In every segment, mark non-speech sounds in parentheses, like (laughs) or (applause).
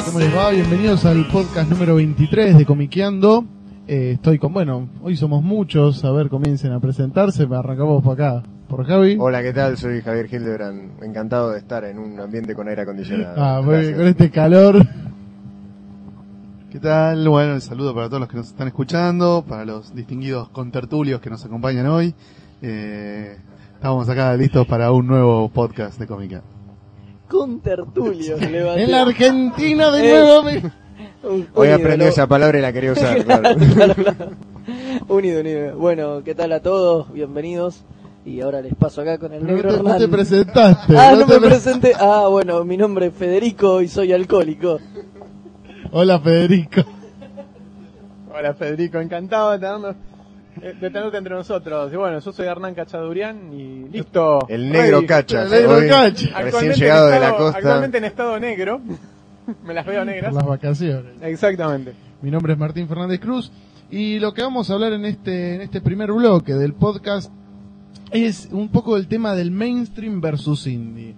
Hola, ¿cómo les va? Bienvenidos al podcast número 23 de Comiqueando. Eh, estoy con, bueno, hoy somos muchos, a ver, comiencen a presentarse, arrancamos por acá, por Javi. Hola, ¿qué tal? Soy Javier Hildebrand. Encantado de estar en un ambiente con aire acondicionado. Ah, muy bien, con este calor. ¿Qué tal? Bueno, el saludo para todos los que nos están escuchando, para los distinguidos contertulios que nos acompañan hoy. Eh, estamos acá listos para un nuevo podcast de cómica. Con tertulio. (laughs) En la. Argentina de Eh. nuevo. Un- Hoy un aprendí ídolo. esa palabra y la quería usar, (laughs) claro. Claro, claro. Unido, unido. Bueno, ¿qué tal a todos? Bienvenidos. Y ahora les paso acá con el Pero negro no te, no te Hernán. presentaste. Ah, no no te me pre- presenté. Ah, bueno, mi nombre es Federico y soy alcohólico. Hola Federico. Hola Federico, encantado de, tenernos- eh, de tenerte entre nosotros. Y bueno, yo soy Hernán Cachadurian y listo. El negro cacha. El negro hoy, cacha. Recién Actualmente en llegado de la estado- costa. Actualmente en estado negro. (laughs) Me las veo Por negras. las vacaciones. Exactamente. Mi nombre es Martín Fernández Cruz y lo que vamos a hablar en este, en este primer bloque del podcast es un poco el tema del mainstream versus indie.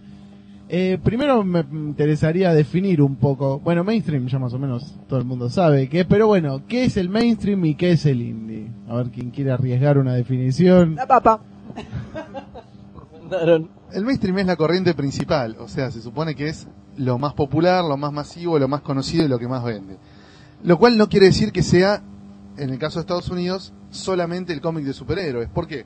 Eh, primero me interesaría definir un poco, bueno, mainstream ya más o menos todo el mundo sabe qué es, pero bueno, ¿qué es el mainstream y qué es el indie? A ver quién quiere arriesgar una definición. La papa. El mainstream es la corriente principal, o sea, se supone que es lo más popular, lo más masivo, lo más conocido y lo que más vende. Lo cual no quiere decir que sea, en el caso de Estados Unidos, solamente el cómic de superhéroes. ¿Por qué?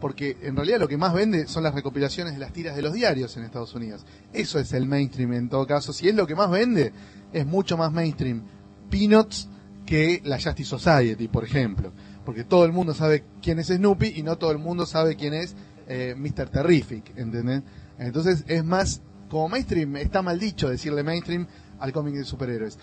Porque en realidad lo que más vende son las recopilaciones de las tiras de los diarios en Estados Unidos. Eso es el mainstream en todo caso. Si es lo que más vende, es mucho más mainstream Peanuts que la Justice Society, por ejemplo. Porque todo el mundo sabe quién es Snoopy y no todo el mundo sabe quién es eh, Mr. Terrific, ¿entendés? Entonces es más, como mainstream, está mal dicho decirle mainstream al cómic de superhéroes.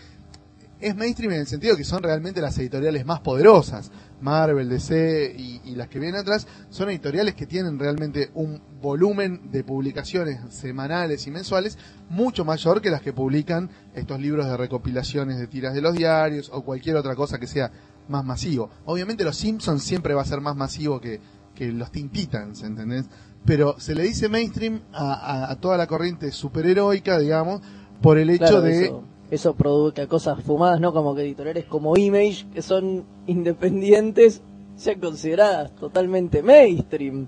Es mainstream en el sentido que son realmente las editoriales más poderosas. Marvel, DC y, y las que vienen atrás son editoriales que tienen realmente un volumen de publicaciones semanales y mensuales mucho mayor que las que publican estos libros de recopilaciones de tiras de los diarios o cualquier otra cosa que sea más masivo. Obviamente los Simpsons siempre va a ser más masivo que, que los Teen Titans, ¿entendés? Pero se le dice mainstream a, a- a toda la corriente superheroica, digamos, por el hecho Claro, de... eso, eso provoca cosas fumadas, ¿no? Como que editoriales como Image, que son independientes, sean consideradas totalmente mainstream.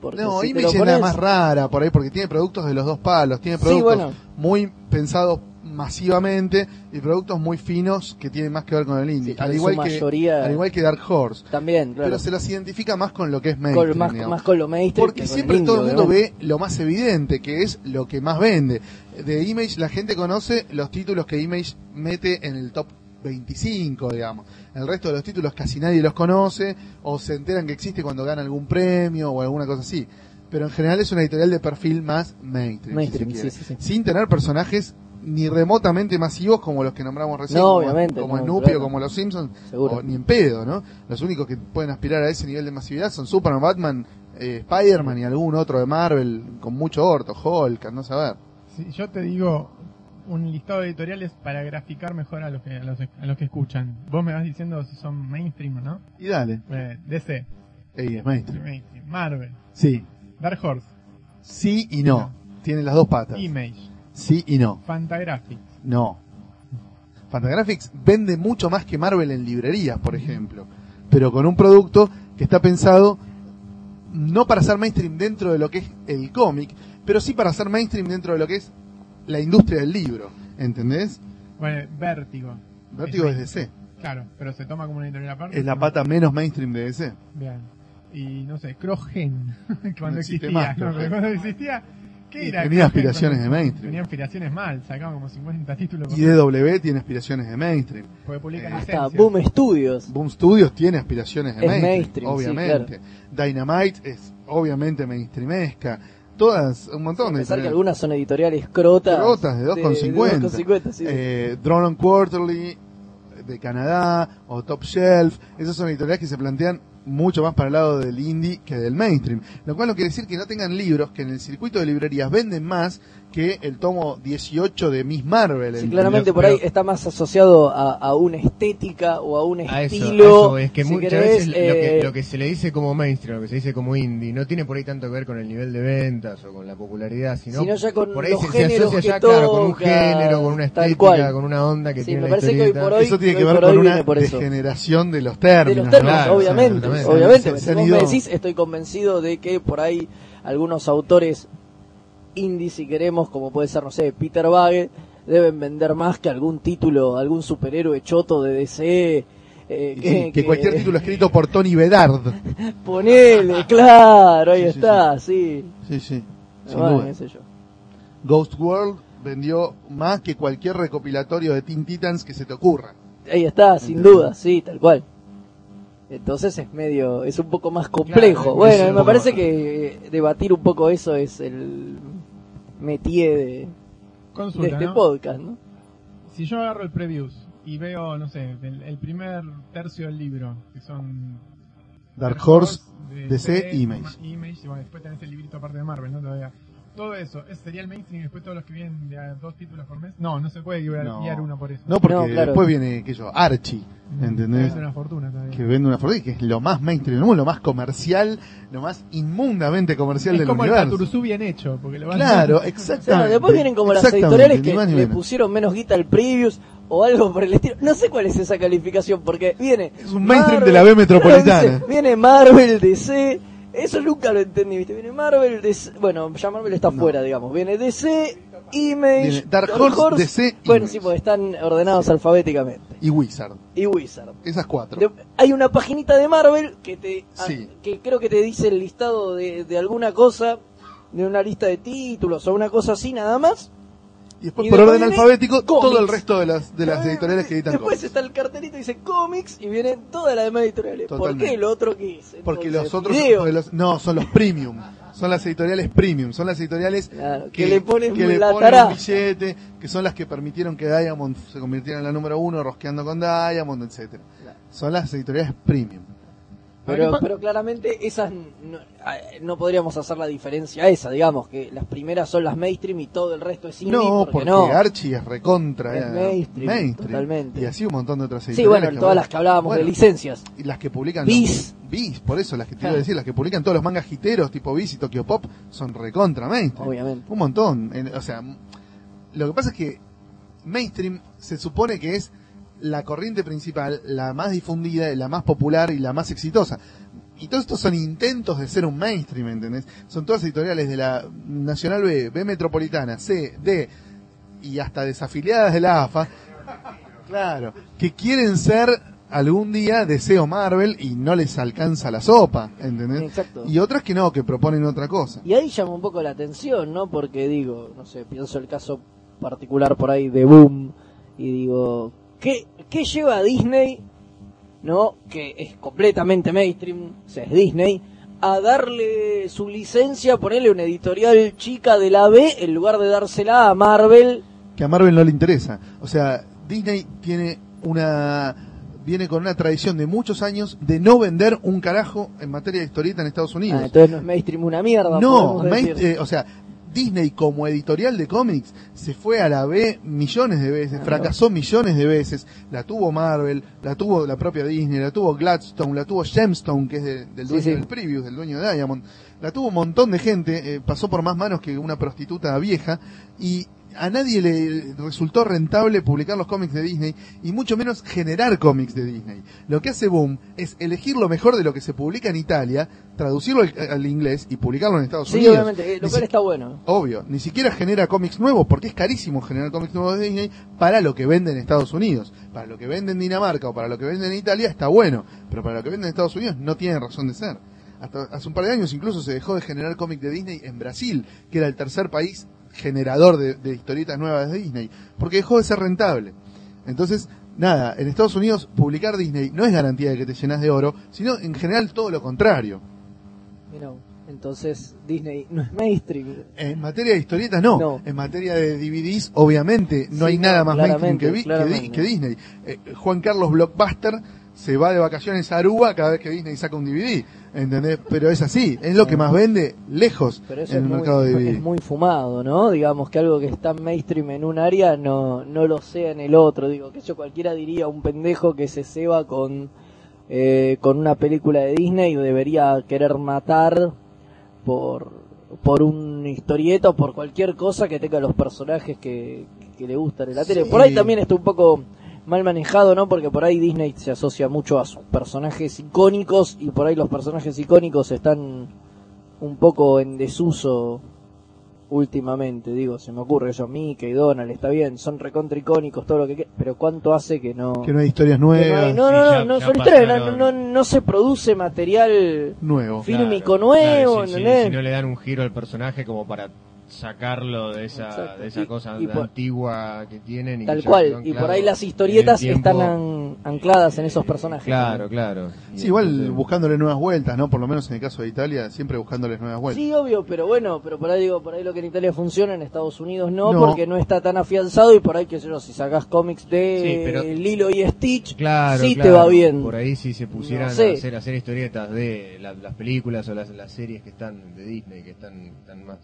Porque No, si Image es la más rara por ahí porque tiene productos de los dos palos, tiene Sí, productos bueno. muy pensados masivamente y productos muy finos que tienen más que ver con el indie. Sí, al, igual que, mayoría- al igual que Dark Horse. También, claro. Pero se los identifica más con lo que es mainstream. Con- más, más con lo mainstream. Porque siempre el todo el mundo ve lo más evidente, que es lo que más vende. De Image la gente conoce los títulos que Image mete en el top 25, digamos. El resto de los títulos casi nadie los conoce o se enteran que existe cuando gana algún premio o alguna cosa así. Pero en general es una editorial de perfil más mainstream, Mainstream, si se quiere. sí, sí, sí. sin tener personajes ni remotamente masivos como los que nombramos recién, No, como, obviamente, como no, Snoopy claro. o como los Simpsons, Seguro. o ni en pedo, ¿no? Los únicos que pueden aspirar a ese nivel de masividad son Superman, Batman, eh, Spider-Man y algún otro de Marvel con mucho orto, Hulk, no saber. Si yo te digo un listado de editoriales para graficar mejor a los que, a los, a los que escuchan. Vos me vas diciendo si son mainstream o no. Y dale, Eh, DC, Ey, es mainstream. mainstream, Marvel, Sí, Dark Horse, sí y no. Tienen las dos patas. Image, Sí y no. Fantagraphics. No. Fantagraphics vende mucho más que Marvel en librerías, por ejemplo. Pero con un producto que está pensado no para ser mainstream dentro de lo que es el cómic, pero sí para ser mainstream dentro de lo que es la industria del libro. ¿Entendés? Bueno, Vértigo. Vértigo es DC. Claro, pero se toma como una editorial aparte. Es la pata menos mainstream de DC. Bien. Y no sé, Crogen, (laughs) cuando No existe existía. más, no, cuando existía, ¿Qué Y era? tenía aspiraciones de mainstream. Tenía aspiraciones mal, sacaban como 50 títulos. Y DW tiene aspiraciones de mainstream. Porque publican Eh, Hasta. Boom Studios. Boom Studios tiene aspiraciones de Es mainstream, mainstream, sí, obviamente. Dynamite es obviamente mainstreamesca. Todas, un montón de Pensar que algunas son editoriales crotas. Crotas de 2,50. 2,50, sí. Eh, Drone on Quarterly de Canadá o Top Shelf. Esas son editoriales que se plantean mucho más para el lado del indie que del mainstream. Lo cual no quiere decir que no tengan libros que en el circuito de librerías venden más que el tomo 18 de Miss Marvel. Sí, claramente por ahí está más asociado a, a una estética o a un A eso, estilo. a eso es que si muchas querés, veces lo, que, eh, lo que se le dice como mainstream, lo que se dice como indie, no tiene por ahí tanto que ver con el nivel de ventas o con la popularidad, sino, Sino ya con por ahí los se, asocia ya claro, con un género, con una estética, cual. con una onda que Sí, tiene me la que hoy historieta. por hoy- Eso tiene que hoy ver con una eso. degeneración de los de términos. los términos, claro, obviamente, obviamente. Si vos me decís, estoy convencido de que por ahí algunos autores indie, si queremos, como puede ser, no sé, Peter Bagge, deben vender más que algún título, algún superhéroe choto de DC. eh, sí, que cualquier título escrito por Tony Bedard. (laughs) Ponele, claro, ahí Sí, sí, está, sí. Sí, sí, Bueno, qué sé yo. Ghost World vendió más que cualquier recopilatorio de Teen Titans que se te ocurra. Ahí está, sin duda, sí, tal cual. Entonces es medio, es un poco más complejo. Claro, bueno, me parece que debatir un poco eso es el métier de, de Consulta, este ¿no? podcast, ¿no? Si yo agarro el previews y veo, no sé, el, el primer tercio del libro, que son Dark Horse, de DC, DC, Image. Image, y bueno, después tenés el librito aparte de Marvel, ¿no? Todavía. Todo eso, ¿ese sería el mainstream y después todos los que vienen de a dos títulos por mes? No, no se puede guiar, No. guiar uno por eso. No, porque No, claro. después viene, que yo, Archie, ¿entendés? Es una fortuna todavía. Que vende una fortuna que es lo más mainstream del mundo, lo más comercial, lo más inmundamente comercial es del como el universo. Bien hecho, porque lo van Claro, (laughs) exactamente. sea, después vienen como las Exactamente, editoriales ni que más ni le menos. pusieron menos guita al previews o algo por el estilo. No sé cuál es esa calificación, porque viene. Es un mainstream de la B (laughs) metropolitana. Claro, (laughs) dice, viene Marvel, DC. Eso nunca lo entendí, ¿viste? Viene Marvel, DC. Bueno, ya Marvel está No. fuera, digamos. Viene DC, Image. Viene Dark Horse, DC, Bueno, Image. sí, porque están ordenados alfabéticamente. Y Wizard. Y Wizard. Esas cuatro. De- hay una paginita de Marvel que te a- Sí. que creo que te dice el listado de, de alguna cosa, de una lista de títulos o una cosa así nada más. Y después, y por después orden alfabético, cómics. todo el resto de las, de las editoriales que editan Después cómics. está el cartelito y dice cómics y vienen todas las demás editoriales. ¿Por Totalmente. qué el otro qué es? Porque los otros, video. porque los- no, son los premium. Son las editoriales premium. Son las editoriales Claro, que le ponen que le ponen un billete, que son las que permitieron que Diamond se convirtiera en la número uno, rosqueando con Diamond, etcétera. Son las editoriales premium. Pero, pero claramente esas no, ah, no podríamos hacer la diferencia esa, digamos, que las primeras son las mainstream y todo el resto es indie. No, porque, porque no. Archie es recontra Es eh, mainstream, totalmente. Y así un montón de otras. Sí, bueno, que todas las que hablábamos Bueno, de licencias. Y las que publican. Bis. los- Bis, por eso, las que te iba Claro. a decir, las que publican todos los mangas jiteros tipo Bis y Tokyo Pop son recontra mainstream. Obviamente. Un montón. O sea, lo que pasa es que mainstream se supone que es la corriente principal, la más difundida, la más popular y la más exitosa. Y todos estos son intentos de ser un mainstream, ¿entendés? Son todas editoriales de la Nacional B, B Metropolitana, C, D y hasta desafiliadas de la AFA. Claro, que quieren ser algún día deseo Marvel y no les alcanza la sopa, ¿entendés? Exacto. Y otras que no, que proponen otra cosa. Y ahí llama un poco la atención, ¿no? Porque digo, no sé, pienso el caso particular por ahí de Boom y digo, ¿qué, qué lleva a Disney, ¿no? Que es completamente mainstream, o sea, es Disney, a darle su licencia, ponerle una editorial chica de la B en lugar de dársela a Marvel. que a Marvel no le interesa. O sea, Disney tiene una viene con una tradición de muchos años de no vender un carajo en materia de historieta en Estados Ah, Unidos. entonces no es mainstream una mierda. no, main- eh, o sea, Disney como editorial de cómics se fue a la B millones de veces, fracasó millones de veces, la tuvo Marvel, la tuvo la propia Disney, la tuvo Gladstone, la tuvo Gemstone, que es de- del dueño sí. del Preview, del dueño de Diamond, la tuvo un montón de gente, eh, pasó por más manos que una prostituta vieja y a nadie le resultó rentable publicar los cómics de Disney y mucho menos generar cómics de Disney. Lo que hace Boom es elegir lo mejor de lo que se publica en Italia, traducirlo al, al inglés y publicarlo en Estados Sí, Unidos. obviamente, eh, lo Ni cual si- está bueno. Obvio, ni siquiera genera cómics nuevos porque es carísimo generar cómics nuevos de Disney para lo que vende en Estados Unidos. Para lo que vende en Dinamarca o para lo que vende en Italia está bueno, pero para lo que vende en Estados Unidos no tiene razón de ser. hasta hace un par de años incluso se dejó de generar cómic de Disney en Brasil, que era el tercer país generador de, de historietas nuevas de Disney, porque dejó de ser rentable. Entonces, nada, en Estados Unidos publicar Disney no es garantía de que te llenas de oro, sino en general todo lo contrario. Mira, entonces Disney no es mainstream. En materia de historietas no. No. En materia de DVDs, obviamente, no Sí, hay nada más mainstream que Disney. Eh, Juan Carlos Blockbuster se va de vacaciones a Aruba cada vez que Disney saca un DVD. ¿Entendés? Pero es así. Es lo que más vende lejos Pero eso en es el muy, mercado de DVD. es muy fumado, ¿no? Digamos que algo que está mainstream en un área no, no lo sea en el otro. Digo, que yo cualquiera diría un pendejo que se ceba con, eh, con una película de Disney debería querer matar por, por un historieta o por cualquier cosa que tenga los personajes que, que le gustan en la tele. Por ahí también está un poco mal manejado, ¿no? Porque por ahí Disney se asocia mucho a sus personajes icónicos y por ahí los personajes icónicos están un poco en desuso últimamente, digo, se me ocurre eso, Mickey, Donald, está bien, son recontra icónicos, todo lo que quieras, pero ¿cuánto hace que no... Que no hay historias que no, hay- nuevas, no, sí, no, no, ya- no ya son historias, no, no, no se produce material nuevos. fílmico Claro, nuevo, si no le dan un giro al personaje como para sacarlo de esa, Exacto. de esa Y- cosa y por- antigua que tienen. Y Tal que cual, y por ahí las historietas están an- ancladas en esos personajes. Claro, claro. Sí, igual entonces- buscándole nuevas vueltas, ¿no? Por lo menos en el caso de Italia, siempre buscándoles nuevas vueltas. Sí, obvio, pero bueno, pero por ahí digo, por ahí lo que en Italia funciona, en Estados Unidos no, No. porque no está tan afianzado y por ahí, qué sé yo, si sacás cómics de Sí, pero- Lilo y Stitch, Claro, sí te va bien. Por ahí si se pusieran No sé. a hacer, a hacer historietas de la- las películas o las, las series que están de Disney, que están, están más...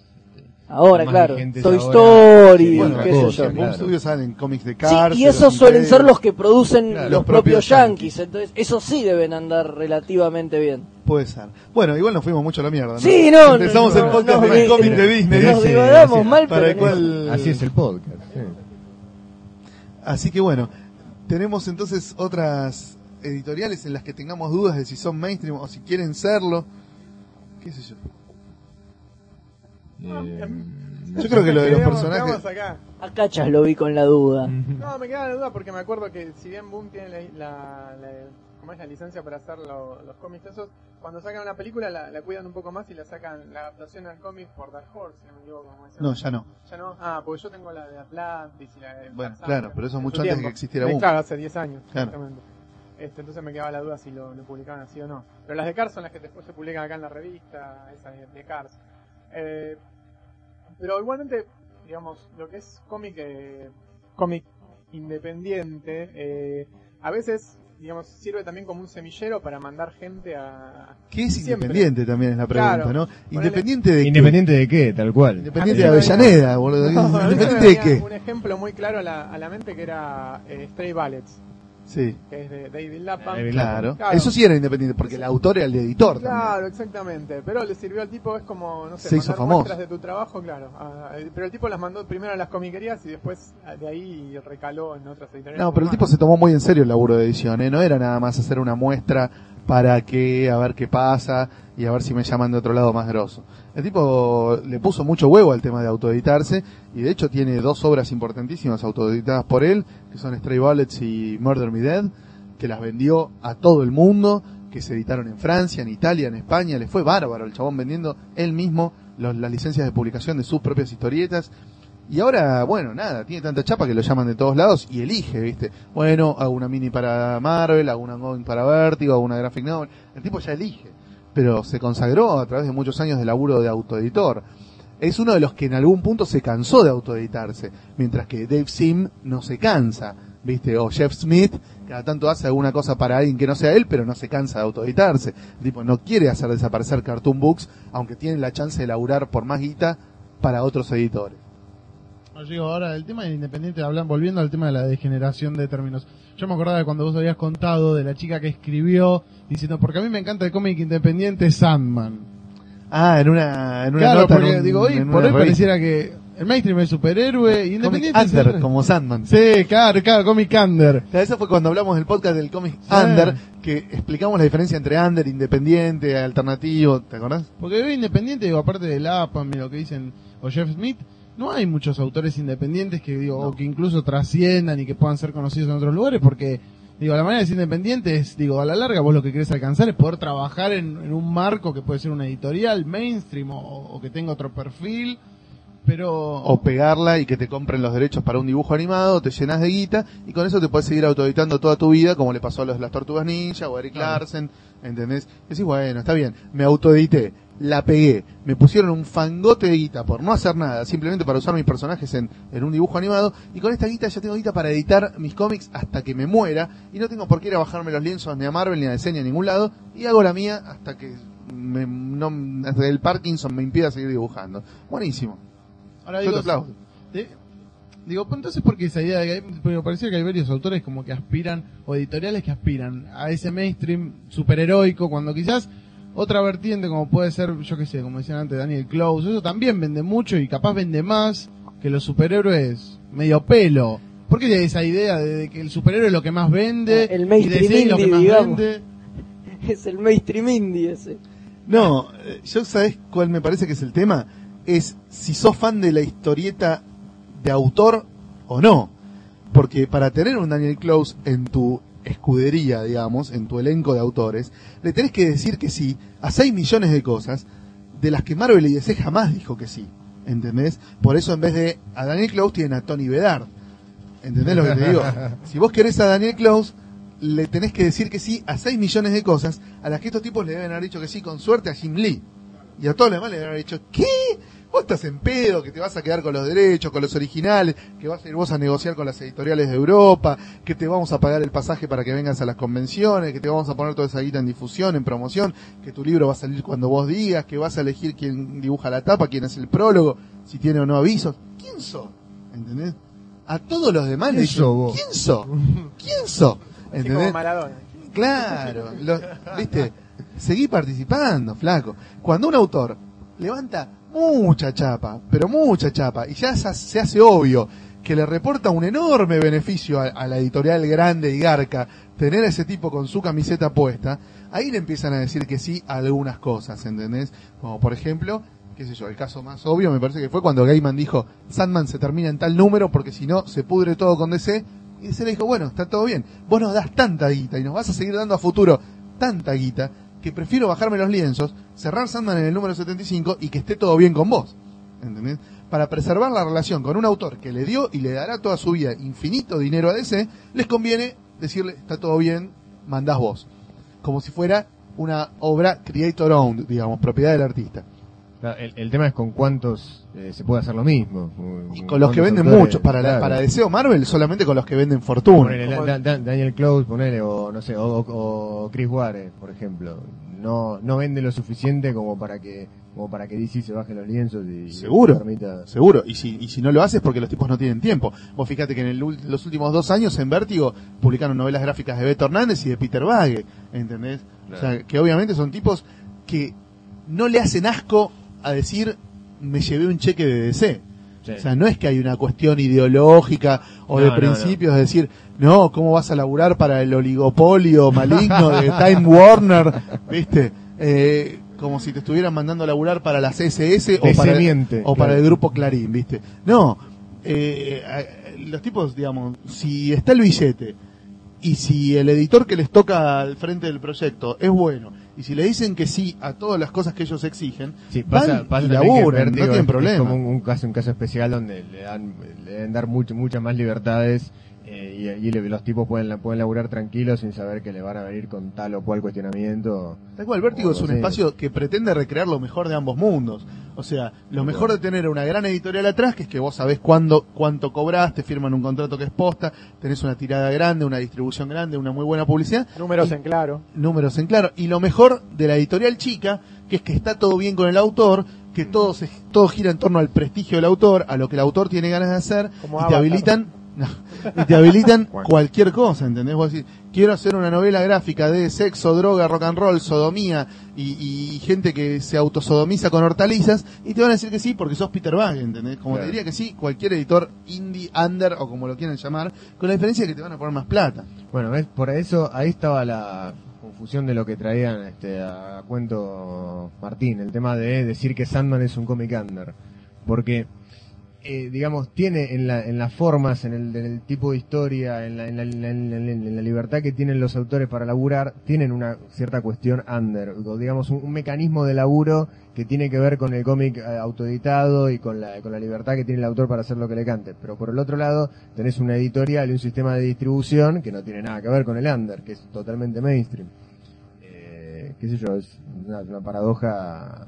Ahora, más claro, Toy ahora, Story, Bueno, qué sé yo. claro. Studios salen cómics de Sí, Cars. y esos suelen ser los que producen Claro, los, los propios yankees, entonces esos sí deben andar relativamente bien. Puede ser. Bueno, igual nos fuimos mucho a la mierda. ¿no? Sí, no, Empezamos no, el no, podcast no, con el no, cómic no, de Disney. Nos divagamos sí, mal, para pero cual- Así es el podcast. sí. Así que bueno, tenemos entonces otras editoriales en las que tengamos dudas de si son mainstream o si quieren serlo. ¿Qué sé yo? Eh, Yo creo que lo de los personajes. acá. A Cachas lo vi con la duda. No, me queda la duda porque me acuerdo que si bien Boom tiene la, la, la- ¿cómo es la licencia para hacer lo- los cómics esos, cuando sacan una película la, la cuidan un poco más y la sacan la adaptación al cómic por Dark Horse, si no me equivoco. como. No, ya no. Ya no. Ah, porque yo tengo la de Atlantis y la de Bueno, Tarzán, claro, pero eso en mucho antes de tiempo. que existiera Boom. Claro, hace 10 años, Claro. exactamente. Este, entonces me quedaba la duda si lo, lo publicaban así o no. Pero las de Cars son las que después se publican acá en la revista, esa de, de Cars. Eh, pero igualmente, digamos, lo que es cómic eh, cómic independiente, eh, a veces, digamos, sirve también como un semillero para mandar gente a... ¿Qué es Siempre. independiente también es la pregunta, Claro. ¿no? Ponele- Independiente de qué? Independiente de qué, tal cual. Independiente A de Avellaneda, boludo. No. Un ejemplo muy claro a la, a la mente que era eh, Stray Ballets, Sí, que es de David Lapham. David claro. Claro. Eso sí era independiente, porque el autor era el editor también. Claro, exactamente. Pero le sirvió al tipo, es como, no sé, Se hizo mandar famoso. muestras de tu trabajo, claro. Ah, eh, pero el tipo las mandó primero a las comiquerías y después ah, de ahí recaló en otras editoriales. No, pero el tipo se tomó muy en serio el laburo de edición, ¿eh? No era nada más hacer una muestra para que, a ver qué pasa y a ver si me llaman de otro lado más grosso. El tipo le puso mucho huevo al tema de autoeditarse y de hecho tiene dos obras importantísimas autoeditadas por él, que son Stray Bullets y Murder Me Dead, que las vendió a todo el mundo, que se editaron en Francia, en Italia, en España, le fue bárbaro el chabón vendiendo él mismo los- las licencias de publicación de sus propias historietas. Y ahora, bueno, nada, tiene tanta chapa que lo llaman de todos lados y elige, ¿viste? Bueno, hago una mini para Marvel, hago una ongoing para Vertigo, hago una graphic novel. El tipo ya elige, pero se consagró a través de muchos años de laburo de autoeditor. Es uno de los que en algún punto se cansó de autoeditarse, mientras que Dave Sim no se cansa, ¿viste? O Jeff Smith, cada tanto hace alguna cosa para alguien que no sea él, pero no se cansa de autoeditarse. Tipo no quiere hacer desaparecer Cartoon Books, aunque tiene la chance de laburar por más guita para otros editores. No, yo digo, ahora el tema del independiente, hablan, volviendo al tema de la degeneración de términos. Yo me acordaba de cuando vos habías contado de la chica que escribió diciendo, porque a mí me encanta el cómic independiente Sandman. Ah, en una, en una Claro, nota en porque un- digo, hoy por hoy pareciera que el mainstream es superhéroe y Comic independiente es Under, como Sandman. Sí, claro, claro, Comic Under. Claro, Eso fue cuando hablamos del podcast del cómic Sí. Under, que explicamos la diferencia entre Under, independiente, alternativo, ¿te acordás? Porque hoy independiente, digo, aparte de Lapham y lo que dicen, o Jeff Smith, no hay muchos autores independientes que digo, o que incluso trasciendan y que puedan ser conocidos en otros lugares, porque Digo, la manera de ser independiente es, digo, a la larga vos lo que querés alcanzar es poder trabajar en, en un marco que puede ser una editorial, mainstream, o, o que tenga otro perfil, pero... O pegarla y que te compren los derechos para un dibujo animado, te llenas de guita y con eso te puedes seguir autoeditando toda tu vida, como le pasó a los de las Tortugas Ninja o a Eric Claro. Larsen, ¿entendés? Y decís, bueno, está bien, me autoedité, la pegué, me pusieron un fangote de guita por no hacer nada, simplemente para usar mis personajes en, en un dibujo animado, y con esta guita ya tengo guita para editar mis cómics hasta que me muera, y no tengo por qué ir a bajarme los lienzos ni a Marvel ni a ni a ningún lado, y hago la mía hasta que me, no, hasta el Parkinson me impida seguir dibujando. Buenísimo. Ahora Yo digo, te digo, pues entonces porque esa idea de que parece que hay varios autores como que aspiran, o editoriales que aspiran a ese mainstream superheroico, cuando quizás otra vertiente como puede ser, yo qué sé, como decían antes Daniel Close, eso también vende mucho y capaz vende más que los superhéroes medio pelo. ¿Por qué hay esa idea de, que el superhéroe es lo que más vende El y mainstream DC es lo que más digamos. vende? (laughs) Es el mainstream indie ese. No, eh, yo sabes cuál me parece que es el tema, es si sos fan de la historieta de autor o no. Porque para tener un Daniel Close en tu escudería, digamos, en tu elenco de autores, le tenés que decir que sí a 6 millones de cosas de las que Marvel y DC jamás dijo que sí. ¿Entendés? Por eso en vez de a Daniel Close tienen a Tony Bedard. ¿Entendés lo que te digo? (laughs) Si vos querés a Daniel Close, le tenés que decir que sí a 6 millones de cosas a las que estos tipos le deben haber dicho que sí con suerte a Jim Lee. Y a todos los demás le deben haber dicho, ¿qué? Vos estás en pedo, que te vas a quedar con los derechos, con los originales, que vas a ir vos a negociar con las editoriales de Europa, que te vamos a pagar el pasaje para que vengas a las convenciones, que te vamos a poner toda esa guita en difusión, en promoción, que tu libro va a salir cuando vos digas, que vas a elegir quién dibuja la tapa, quién es el prólogo, si tiene o no avisos. ¿Quién sos? ¿Entendés? A todos los demás le ¿Quién dicen, vos? ¿quién sos? ¿Quién sos? ¿Entendés? como Maradona. Claro, lo- viste, seguí participando, flaco. Cuando un autor levanta mucha chapa, pero mucha chapa, y ya se se hace obvio que le reporta un enorme beneficio a, la editorial grande y garca tener a ese tipo con su camiseta puesta, ahí le empiezan a decir que sí a algunas cosas, ¿entendés? Como por ejemplo, qué sé yo, el caso más obvio me parece que fue cuando Gaiman dijo, Sandman se termina en tal número porque si no se pudre todo con DC, y DC le dijo, bueno, está todo bien, vos nos das tanta guita y nos vas a seguir dando a futuro tanta guita que prefiero bajarme los lienzos, cerrar Sandman en el número 75 y que esté todo bien con vos. Para preservar la relación con un autor que le dio y le dará toda su vida infinito dinero a DC, les conviene decirle, está todo bien, mandás vos. Como si fuera una obra creator owned, digamos, propiedad del artista. El, el tema es con cuántos eh, se puede hacer lo mismo. Y con los que venden mucho, para, la- para DC o Marvel, solamente con los que venden fortuna. Ponele, Da- Da- Da- Daniel Close, ponele, o no sé, o, Chris Ware, por ejemplo. No, no vende lo suficiente como para que como para que DC se baje los lienzos y Seguro. permita. Seguro, y si, y si no lo haces porque los tipos no tienen tiempo. Vos fíjate que en el los últimos dos años en Vértigo publicaron novelas gráficas de Beto Hernández y de Peter Bagge, ¿entendés? O sea, que obviamente son tipos que no le hacen asco a decir me llevé un cheque de DC. Sí. O sea, no es que hay una cuestión ideológica o de No, no, principios de decir, no, ¿cómo vas a laburar para el oligopolio maligno de (laughs) Time Warner? ¿Viste? Eh, como si te estuvieran mandando a laburar para las SS o para, semiente, o para claro. el grupo Clarín, ¿viste? No, eh, eh, los tipos, digamos, si está el billete y si el editor que les toca al frente del proyecto es bueno y si le dicen que sí a todas las cosas que ellos exigen, Sí, pasa, van pasa y laburan, no tienen es- es problema. como un, un caso, un caso especial donde le dan, le deben dar mucho, muchas más libertades eh, y, los tipos pueden, pueden laburar tranquilos sin saber que le van a venir con tal o cual cuestionamiento. Tal cual, Vértigo es un espacio que pretende recrear lo mejor de ambos mundos. O sea, lo mejor de tener una gran editorial atrás, que es que vos sabés cuándo, cuánto cobrás, te firman un contrato que es posta, tenés una tirada grande, una distribución grande, una muy buena publicidad, Números Y- en claro. números en claro. Y lo mejor de la editorial chica, que es que está todo bien con el autor, que todo, se, todo gira en torno al prestigio del autor, a lo que el autor tiene ganas de hacer, Como y te habilitan, (laughs) y te habilitan cualquier cosa, ¿entendés? Vos decís, quiero hacer una novela gráfica de sexo, droga, rock and roll, sodomía, y, y gente que se autosodomiza con hortalizas, y te van a decir que sí porque sos Peter Bagge, ¿entendés? Como Claro. te diría que sí, cualquier editor indie, under, o como lo quieran llamar, con la diferencia de que te van a poner más plata. Bueno, ¿ves? por eso ahí estaba la confusión de lo que traían este, a cuento Martín, el tema de decir que Sandman es un comic under. Porque eh, digamos, tiene en, la, en las formas, en el, tipo de historia, en la, libertad que tienen los autores para laburar, tienen una cierta cuestión under, digamos, un, mecanismo de laburo que tiene que ver con el cómic eh, autoeditado y con la, con la libertad que tiene el autor para hacer lo que le cante. Pero por el otro lado, tenés una editorial y un sistema de distribución que no tiene nada que ver con el under, que es totalmente mainstream. Eh, qué sé yo, es una paradoja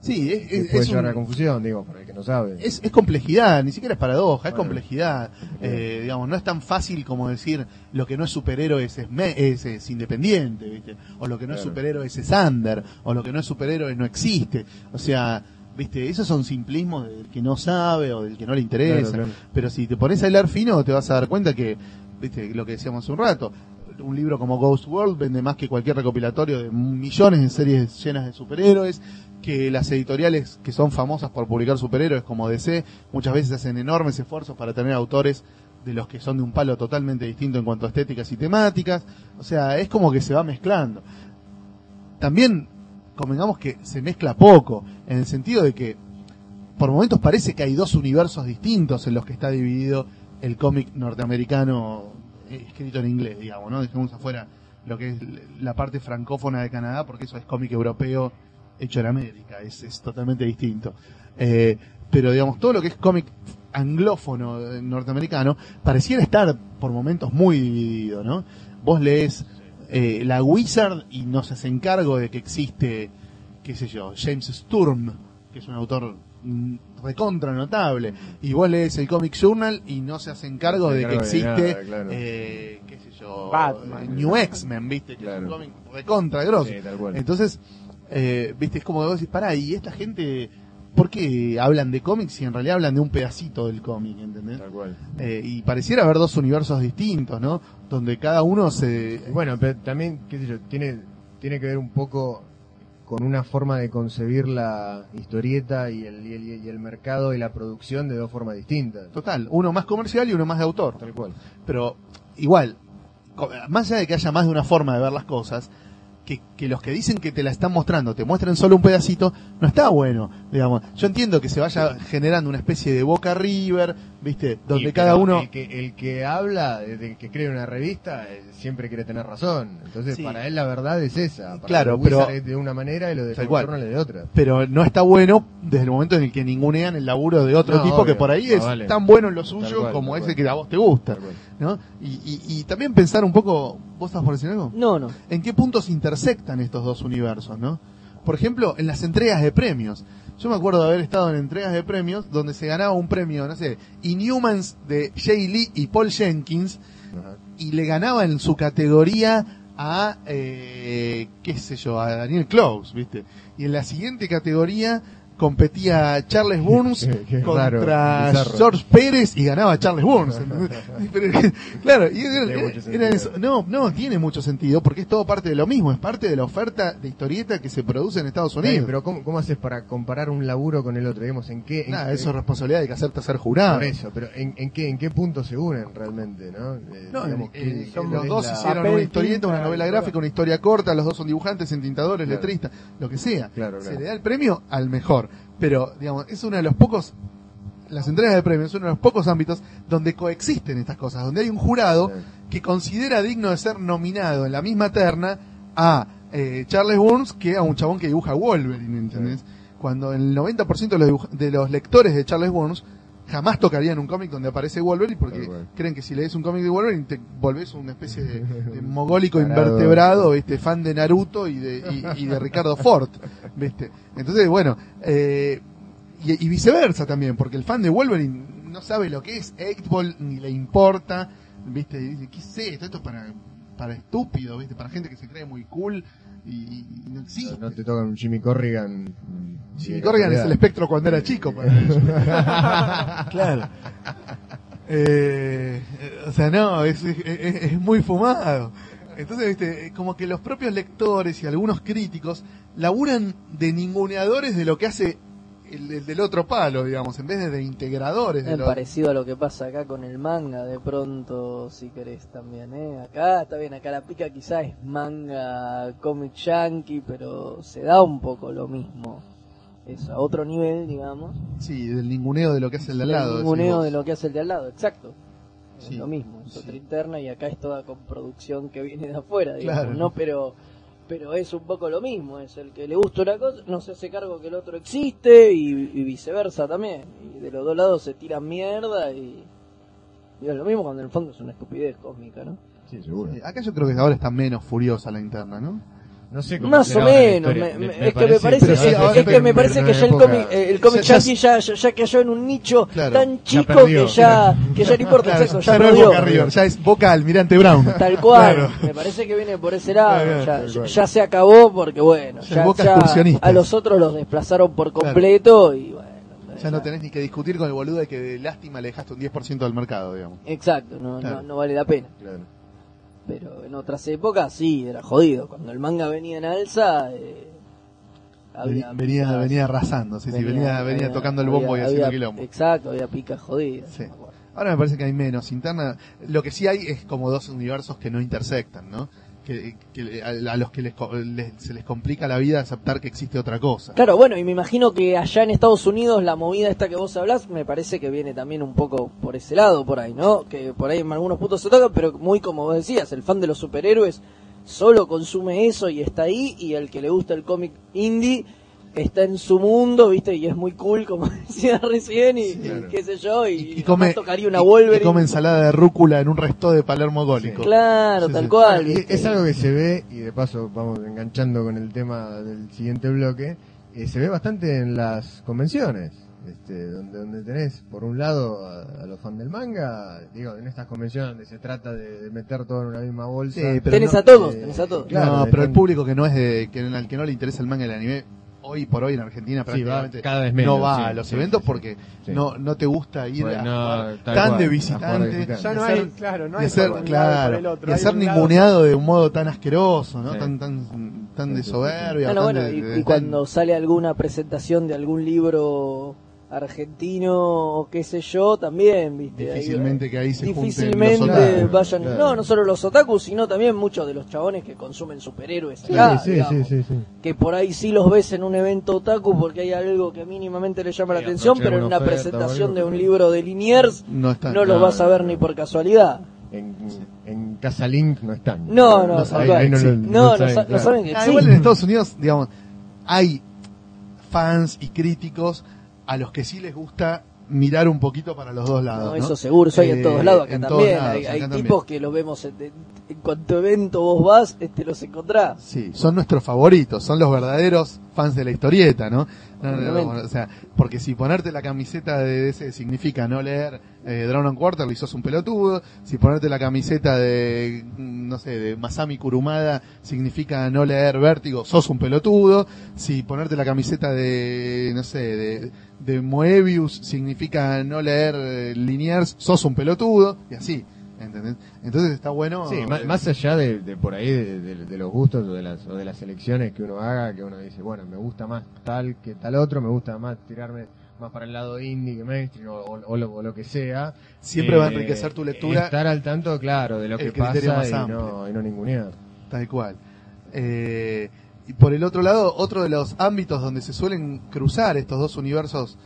Sí, es, que es- puede es llevar un- a la confusión, digo, para el que no sabe. es, es complejidad, ni siquiera es paradoja, es complejidad. Eh, digamos, no es tan fácil como decir lo que no es superhéroe es, es, me- es- es independiente, ¿viste? O lo que no es Claro. superhéroe es, es under, o lo que no es superhéroe no existe. O sea, ¿viste? Esos son simplismos del que no sabe o del que no le interesa. Claro, claro. Pero si te pones a hilar fino, te vas a dar cuenta que, ¿viste? Lo que decíamos hace un rato. Un libro como Ghost World vende más que cualquier recopilatorio de millones de series llenas de superhéroes, que las editoriales que son famosas por publicar superhéroes como DC muchas veces hacen enormes esfuerzos para tener autores de los que son de un palo totalmente distinto en cuanto a estéticas y temáticas. O sea, es como que se va mezclando. También, convengamos que se mezcla poco, en el sentido de que por momentos parece que hay dos universos distintos en los que está dividido el cómic norteamericano eh, escrito en inglés, digamos, ¿no? Dejemos afuera lo que es la parte francófona de Canadá, porque eso es cómic europeo hecho en América, es, es totalmente distinto. Eh, pero digamos, todo lo que es cómic anglófono eh, norteamericano pareciera estar por momentos muy dividido, ¿no? Vos lees eh, la Wizard y no se hace encargo de que existe, qué sé yo, James Sturm, que es un autor mm, recontra notable, y vos lees el Comic Journal y no se hace encargo No se de que de existe, nada, claro. eh, qué sé yo, Batman. New X-Men, viste, que es un cómic recontra grosso. Sí. Entonces, eh, viste, es como que vos decís, pará, y esta gente, ¿por qué hablan de cómics si en realidad hablan de un pedacito del cómic, ¿entendés? Tal cual. Eh, y pareciera haber dos universos distintos, ¿no? Donde cada uno se... Bueno, pero también, qué sé yo, tiene, tiene que ver un poco con una forma de concebir la historieta y el, y el, y el mercado y la producción de dos formas distintas. Total, uno más comercial y uno más de autor. Tal cual. Pero igual, más allá de que haya más de una forma de ver las cosas, que, que los que dicen que te la están mostrando te muestren solo un pedacito, no está bueno, digamos. Yo entiendo que se vaya generando una especie de Boca River, ¿viste? Donde Y, cada uno... El que, el que habla, desde el que cree una revista, eh, siempre quiere tener razón. Entonces, Sí. para él la verdad es esa. Para Claro, pero- es de una manera y lo de. Journal es de otra. Pero no está bueno desde el momento en el que ningunean el laburo de otro No, tipo obvio. que por ahí No, es vale. tan bueno en lo Tal suyo cual, como tal ese cual. que a vos te gusta. ¿no? Y, y, y también pensar un poco, ¿vos estás por decir algo? No, no. ¿En qué puntos intersectan estos dos universos, no? Por ejemplo, en las entregas de premios. Yo me acuerdo de haber estado en entregas de premios donde se ganaba un premio, no sé, Inhumans de Jay Lee y Paul Jenkins Ajá. y le ganaba en su categoría a, eh, qué sé yo, a Daniel Close, ¿viste? Y en la siguiente categoría competía Charles Burns (laughs) Qué- qué contra raro. George Pérez y ganaba Charles Burns. (laughs) (laughs) claro, y era- Tiene mucho era sentido. eso. No, no tiene mucho sentido porque es todo parte de lo mismo, es parte de la oferta de historieta que se produce en Estados Unidos. pero ¿cómo, ¿cómo haces para comparar un laburo con el otro? Digamos, ¿en qué? en Nada, qué- eso es responsabilidad de que hacerte ser jurado. Por eso, pero ¿en, en qué en qué punto se unen realmente, no? Eh, No, digamos, eh, ¿qué- son qué los dos la- hicieron una historieta, una novela gráfica, una historia corta, los dos son dibujantes, entintadores, Claro. letristas, lo que sea. Claro, Se le da el premio al mejor. Pero, digamos, es uno de los pocos, las entregas de premios son uno de los pocos ámbitos donde coexisten estas cosas, donde hay un jurado que considera digno de ser nominado en la misma terna a eh, Charles Burns que a un chabón que dibuja Wolverine, ¿entendés? Cuando el 90% de los, de los lectores de Charles Burns jamás tocarían un cómic donde aparece Wolverine porque creen que si lees un cómic de Wolverine te volvés una especie de, de (laughs) mogólico invertebrado, ¿viste? fan de Naruto y de, y, y de Ricardo Ford, ¿viste? Entonces, bueno, eh, y, y viceversa también, porque el fan de Wolverine no sabe lo que es 8-Ball ni le importa, ¿viste? Y dice, ¿qué es esto? Esto es para, para estúpidos, ¿viste? Para gente que se cree muy cool y, y no existe. No te tocan un Jimmy Corrigan. mm, Jimmy Corrigan es el espectro cuando era chico para ellos. (laughs) claro. Eh, o sea, no, es, es, es- es muy fumado. Entonces, viste, como que los propios lectores y algunos críticos laburan de ninguneadores de lo que hace el, el del otro palo, digamos, en vez de de integradores de Es lo- parecido a lo que pasa acá con el manga, de pronto, si querés también, ¿eh? Acá está bien, acá la pica quizás es manga, cómic yankee, pero se da un poco lo mismo. es a otro nivel, digamos. Sí, del ninguneo de lo que hace el de al lado. ninguneo de lo que hace el de al lado, exacto. Sí, es lo mismo, es sí. otra interna y acá es toda con producción que viene de afuera, digamos, Claro. ¿no? Pero pero es un poco lo mismo, es el que le gusta una cosa, no se hace cargo que el otro existe y, y viceversa también. Y de los dos lados se tiran mierda y, y es lo mismo cuando en el fondo es una estupidez cósmica, ¿no? Sí, seguro. Sí, Acá yo creo que ahora está menos furiosa la interna, ¿no? No sé cómo Más o menos, me- me- es que me parece, es- que me parece que ya el cómic, eh, el cómic Ya- ya- ya, cayó en un nicho Claro, tan chico perdió. que ya, que ya no importa, Claro, exacto, ya, ya no es. Boca River, ya es Boca Almirante Brown. Tal cual, Claro. me parece que viene por ese lado, Claro, ya, se acabó porque bueno, Ya Boca a los otros los desplazaron por completo y bueno. Ya no tenés ni que discutir con el boludo de que de lástima le dejaste un 10% del mercado, digamos. Exacto, no, Claro. no, no vale la pena. Claro. Pero en otras épocas sí, era jodido. Cuando el manga venía en alza, eh, había venía, picas- venía arrasando, sí, sí, venía, venía tocando el bombo había- y haciendo había- quilombo. Exacto, había picas jodidas. Sí. Ahora me parece que hay menos interna. Lo que sí hay es como dos universos que no intersectan, ¿no? Que, a, los que les, les- se les complica la vida aceptar que existe otra cosa. Claro, bueno, y me imagino que allá en Estados Unidos la movida esta que vos hablás me parece que viene también un poco por ese lado, por ahí, ¿no? Que por ahí en algunos puntos se toca, pero muy como vos decías, el fan de los superhéroes solo consume eso y está ahí, y el que le gusta el cómic indie está en su mundo, ¿viste? Y es muy cool, como (laughs) decía recién, y, claro. y qué sé yo, y, Y, y come, tocaría una y- y Wolverine. come ensalada de rúcula en un resto de Palermo alcohólico. Claro, Sí, tal sí. cual. Es algo que se ve, y de paso vamos enganchando con el tema del siguiente bloque, eh, se ve bastante en las convenciones, este, donde, donde tenés por un lado a, a los fans del manga, digo, en estas convenciones donde se trata de, de meter todo en una misma bolsa. Sí, pero Tenés no- a todos, eh, tenés a todos. claro, no, pero el público que no es de, que al que no le interesa el manga y el anime, hoy por hoy en Argentina Sí, va prácticamente cada vez menos, no va sí, a los sí, eventos porque Sí. no no te gusta ir a no, tan cual, de visitante, jugar de visitante. Ya no hay, claro, no de hay ser, y claro, el otro. de Hay ser ninguneado de un modo tan asqueroso, ¿no? Sí. Tan tan tan Sí, de sí, sí, soberbia, Bueno, tan bueno, de- y, de- y tan- cuando sale alguna presentación de algún libro argentino o qué sé yo, también, ¿viste? Ahí, difícilmente que ahí se junten difícilmente los otakus. Claro, vayan, claro. no, no solo los otakus, sino también muchos de los chabones que consumen superhéroes Sí, acá, sí, digamos. sí, sí, sí. que por ahí sí los ves en un evento otaku porque hay algo que mínimamente le llama la atención, pero en una oferta presentación de un libro de Liniers no está no los vas a ver ni por casualidad. En, en Casa Link no están. No, no, No saben Ahí no, No, no, saben, claro. que Ah, existe. igual en Estados Unidos, digamos, hay fans y críticos a los que sí les gusta mirar un poquito para los dos lados. No, ¿no? eso seguro, eso hay en Eh, todos lados, acá en también. lados, hay hay acá también. tipos que los vemos en, en- en cuanto evento vos vas, este los encontrás. Sí, son nuestros favoritos, son los verdaderos fans de la historieta, ¿no? No, no, no, o sea, porque si ponerte la camiseta de DC significa no leer eh, Dragon and Quarterly, sos un pelotudo. Si ponerte la camiseta de, mm, no sé, de Masami Kurumada significa no leer Vértigo, sos un pelotudo. Si ponerte la camiseta de, no sé, de, de Moebius significa no leer eh, Liniers, sos un pelotudo. Y así, ¿entendés? Entonces está bueno. Sí, má- más allá de, de por ahí de, de- de los gustos o de las o de las elecciones que uno haga, que uno dice, bueno, me gusta más tal que tal otro, me gusta más tirarme más para el lado indie que mainstream o, o- o lo, o lo que sea. Siempre va a Eh, enriquecer tu lectura. Estar al tanto, claro, de lo que pasa más y no, y no ningunear. Tal cual. Eh, y por el otro lado, otro de los ámbitos donde se suelen cruzar estos dos universos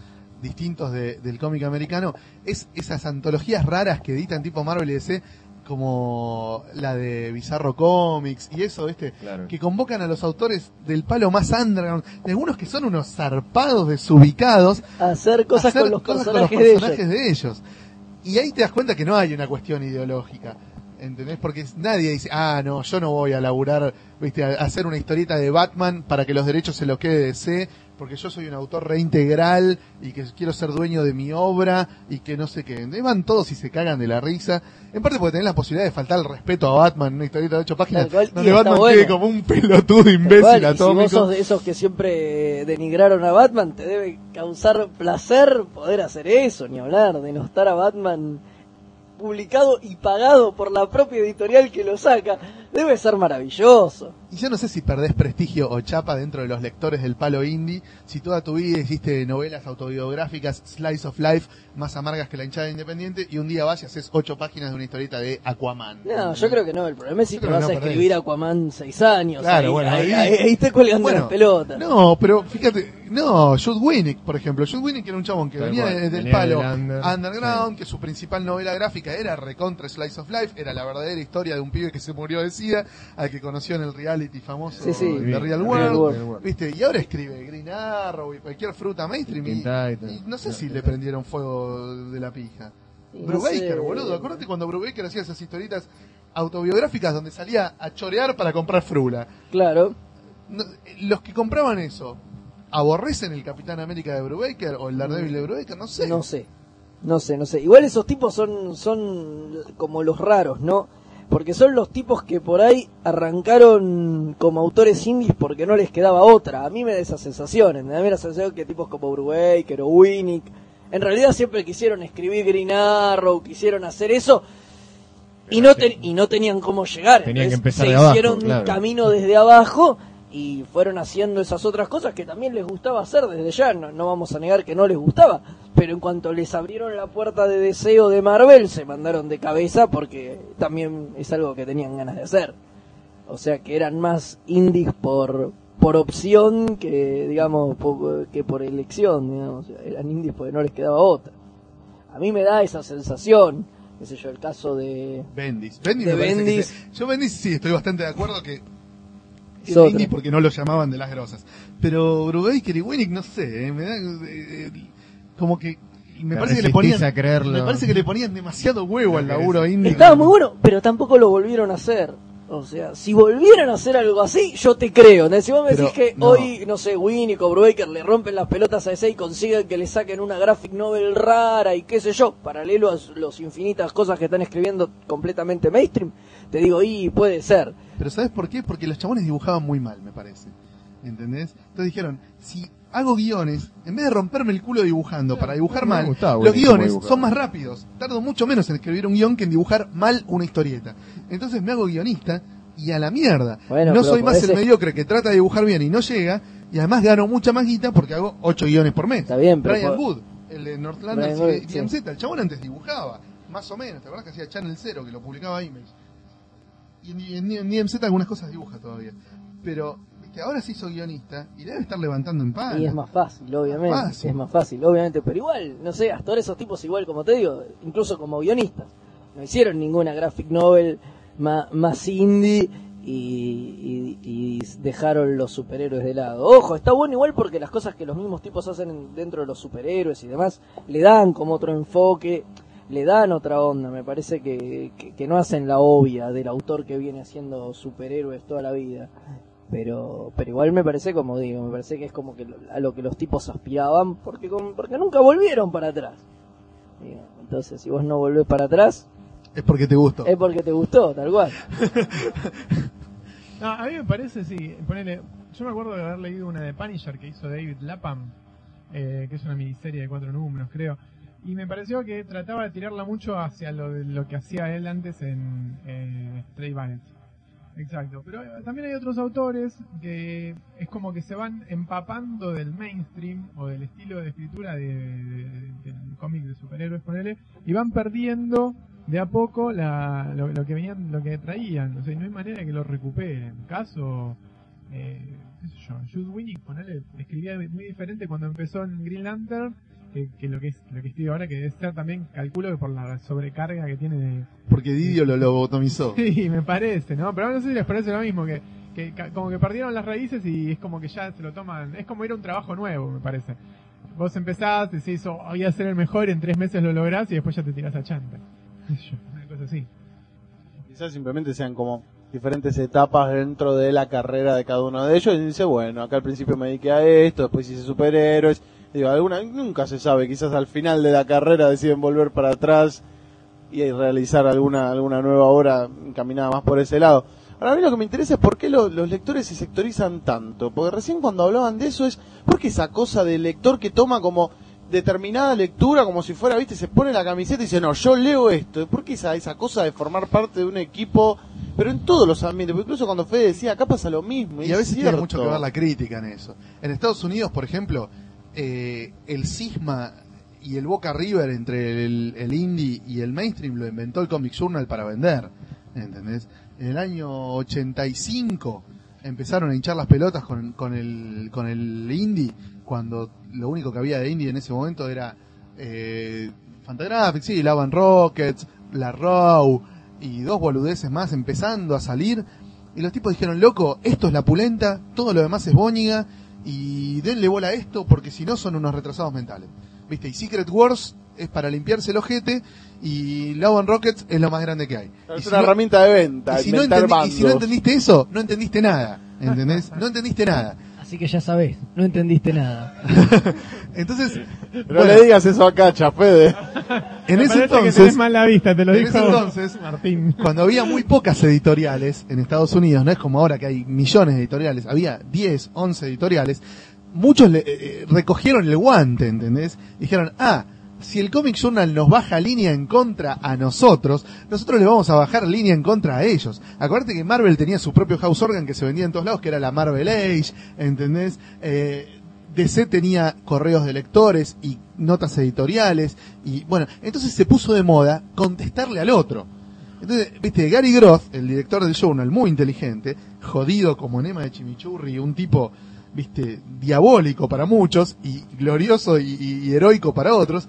distintos de- del cómic americano es esas antologías raras que editan tipo Marvel y DC como la de Bizarro Comics y eso, ¿viste? Claro. Que convocan a los autores del palo más underground, de algunos que son unos zarpados desubicados, Hacer cosas hacer con los cosas personajes, con los personajes de ellos. de ellos. Y ahí te das cuenta que no hay una cuestión ideológica. ¿Entendés? Porque nadie dice, ah, no, yo no voy a laburar, viste, a a hacer una historieta de Batman para que los derechos se los quede DC, porque yo soy un autor reintegral y que quiero ser dueño de mi obra y que no sé qué. ¿Entendés? Van todos y se cagan de la risa. En parte porque tenés la posibilidad de faltar el respeto a Batman en una historieta de ocho páginas, cual, y donde Batman bueno. quede como un pelotudo imbécil y si vos sos de esos que siempre denigraron a Batman, te debe causar placer poder hacer eso, ni hablar, denostar a Batman publicado y pagado por la propia editorial que lo saca. Debe ser maravilloso. Y yo no sé si perdés prestigio o chapa dentro de los lectores del palo indie, si toda tu vida hiciste novelas autobiográficas, slice of life, más amargas que la hinchada independiente, y un día vas y haces ocho páginas de una historieta de Aquaman. No, yo creo que no. El problema es si Yo te vas a perdés. escribir Aquaman seis años. Claro, ahí, bueno, ahí, ahí- ahí- ahí está colgando Bueno, las pelotas. No, pero fíjate, no, Jude Winnick, por ejemplo. Jude Winnick era un chabón que Tal venía cual, del venía palo del under, underground, que su principal novela gráfica era Recontra Slice of Life, era la verdadera historia de un pibe que se murió de Al que conoció en el reality famoso Sí, sí. de Real Real World, World. ¿viste? Y ahora escribe Green Arrow y cualquier fruta mainstream y, no sé No, si le prendieron fuego de la pija. No Brubaker, sé. boludo, acuérdate cuando Brubaker hacía esas historietas autobiográficas donde salía a chorear para comprar frula. Claro. No, los que compraban eso, ¿aborrecen el Capitán América de Brubaker o el Daredevil de Brubaker? No sé. No sé. No sé, no sé. Igual esos tipos son, son como los raros, ¿no? Porque son los tipos que por ahí arrancaron como autores indies porque no les quedaba otra. A mí me da esa sensación. me da la sensación que tipos como Brubaker o Winnick, en realidad siempre quisieron escribir Green Arrow, quisieron hacer eso. Y no, ten- y no tenían cómo llegar. Tenían que empezar se de abajo, hicieron claro. camino desde abajo y fueron haciendo esas otras cosas que también les gustaba hacer desde ya. No, no vamos a negar que no les gustaba. Pero en cuanto les abrieron la puerta de deseo de Marvel, se mandaron de cabeza porque también es algo que tenían ganas de hacer. O sea que eran más indies por, por opción que, digamos, po- que por elección. Digamos. Eran indies porque no les quedaba otra. A mí me da esa sensación. Qué sé yo, el caso de... Bendis. Bendis De se- Yo Bendis sí, estoy bastante de acuerdo que Es era otra. indie porque no lo llamaban de las grosas. Pero Brubaker y Winnick, no sé, eh, me da eh, eh, como que me parece que le ponían me parece que le ponían demasiado huevo al laburo indie. Estaba muy bueno, pero tampoco lo volvieron a hacer. O sea, si volvieran a hacer algo así, yo te creo. ¿no? Si vos me decís que no. hoy, no sé, Winnick o Brubaker le rompen las pelotas a ese y consiguen que le saquen una graphic novel rara y qué sé yo, paralelo a los infinitas cosas que están escribiendo completamente mainstream, te digo, y puede ser. Pero ¿sabes por qué? Porque los chabones dibujaban muy mal, me parece. ¿Entendés? Entonces dijeron, si hago guiones, en vez de romperme el culo dibujando para dibujar mal, gustaba, los guiones son más rápidos. Tardo mucho menos en escribir un guion que en dibujar mal una historieta. Entonces me hago guionista y a la mierda. Bueno, no soy más el mediocre que trata de dibujar bien y no llega, y además gano mucha más guita porque hago ocho guiones por mes. Está bien, pero Brian Wood, el de Northlanders Brian y Wood, DMZ, sí. el chabón antes dibujaba, más o menos, ¿te acuerdas que hacía Channel Zero, que lo publicaba Image? Y en, en, en DMZ algunas cosas dibuja todavía. Pero que ahora se hizo guionista y debe estar levantando en pala. Y es más fácil, obviamente. Fácil. Es más fácil, obviamente. Pero igual, no sé, hasta ahora esos tipos, igual como te digo, incluso como guionistas, no hicieron ninguna graphic novel ma- más, indie y, y- y dejaron los superhéroes de lado. Ojo, está bueno igual porque las cosas que los mismos tipos hacen en- dentro de los superhéroes y demás le dan como otro enfoque. Le dan otra onda, me parece que, que, que no hacen la obvia del autor que viene haciendo superhéroes toda la vida pero pero igual me parece como digo me parece que es como que lo- a lo que los tipos aspiraban porque con- porque nunca volvieron para atrás Digo, entonces si vos no volvés para atrás Es porque te gustó. es porque te gustó tal cual (laughs) No, a mí me parece, sí. Ponele, yo me acuerdo de haber leído una de Punisher que hizo David Lapham, eh, que es una miniserie de cuatro números, creo. Y me pareció que trataba de tirarla mucho hacia lo, de, lo que hacía él antes en eh, Stray Valet. Exacto. Pero eh, también hay otros autores que es como que se van empapando del mainstream o del estilo de escritura de, de- del cómic de superhéroes, ponele, y van perdiendo de a poco la, lo, que venían, lo que traían. O sea, no hay manera de que lo recuperen. Caso, eh, qué sé yo, ponele, escribía muy diferente cuando empezó en Green Lantern que, que lo que es lo que escribe ahora, que debe ser también, calculo que por la sobrecarga que tiene de, Porque Didio lo lobotomizó. (laughs) Sí, me parece, ¿no? Pero no sé si les parece lo mismo, que, que como que perdieron las raíces y es como que ya se lo toman, es como ir a un trabajo nuevo, me parece. Vos empezás, decís, oh, voy a ser el mejor, en tres meses lo lográs y después ya te tirás a chanta. (laughs) Una cosa así. Quizás simplemente sean como diferentes etapas dentro de la carrera de cada uno de ellos y dice, bueno, acá al principio me dediqué a esto, después hice superhéroes. Digo, alguna, nunca se sabe, quizás al final de la carrera deciden volver para atrás y realizar alguna, alguna nueva obra encaminada más por ese lado. Ahora a mí lo que me interesa es por qué lo- los lectores se sectorizan tanto. Porque recién cuando hablaban de eso es, ¿por qué esa cosa del lector que toma como determinada lectura como si fuera, viste, se pone la camiseta y dice, no, yo leo esto. ¿Por qué esa, esa cosa de formar parte de un equipo pero en todos los ambientes, porque incluso cuando Fede decía, acá pasa lo mismo. Y a es veces tiene mucho que ver la crítica en eso. En Estados Unidos, por ejemplo, eh, el cisma y el Boca River entre el, indie y el mainstream lo inventó el Comic Journal para vender. ¿Entendés? En el año 85 empezaron a hinchar las pelotas con, el, con el indie, cuando lo único que había de indie en ese momento era eh, Fantagraphics, sí, Lava and Rockets, La Row y dos boludeces más empezando a salir. Y los tipos dijeron, loco, esto es la pulenta, todo lo demás es bóñiga, y denle bola a esto porque si no son unos retrasados mentales. ¿Viste? Y Secret Wars es para limpiarse el ojete, y Love and Rockets es lo más grande que hay. Es si una no- herramienta de venta, y si, no y si no entendiste eso, no entendiste nada. ¿Entendés? (laughs) No entendiste nada. Así que ya sabés, no entendiste nada. (laughs) Entonces, No bueno, le digas eso a Cacha, Fede. en Me ese entonces, tenés mal la vista, te lo en dijo ese entonces, Martín. cuando había muy pocas editoriales en Estados Unidos, no es como ahora que hay millones de editoriales, había 10, 11 editoriales, muchos le- eh, eh, recogieron el guante, ¿entendés? Dijeron, ah, si el Comic Journal nos baja línea en contra a nosotros, nosotros le vamos a bajar línea en contra a ellos. Acuérdate que Marvel tenía su propio house organ que se vendía en todos lados, que era la Marvel Age, ¿entendés? Eh, DC tenía correos de lectores y notas editoriales, y bueno, entonces se puso de moda contestarle al otro. Entonces, viste, Gary Groth, el director del journal, muy inteligente, jodido como enema de chimichurri, un tipo, viste, diabólico para muchos y glorioso y, heroico para otros,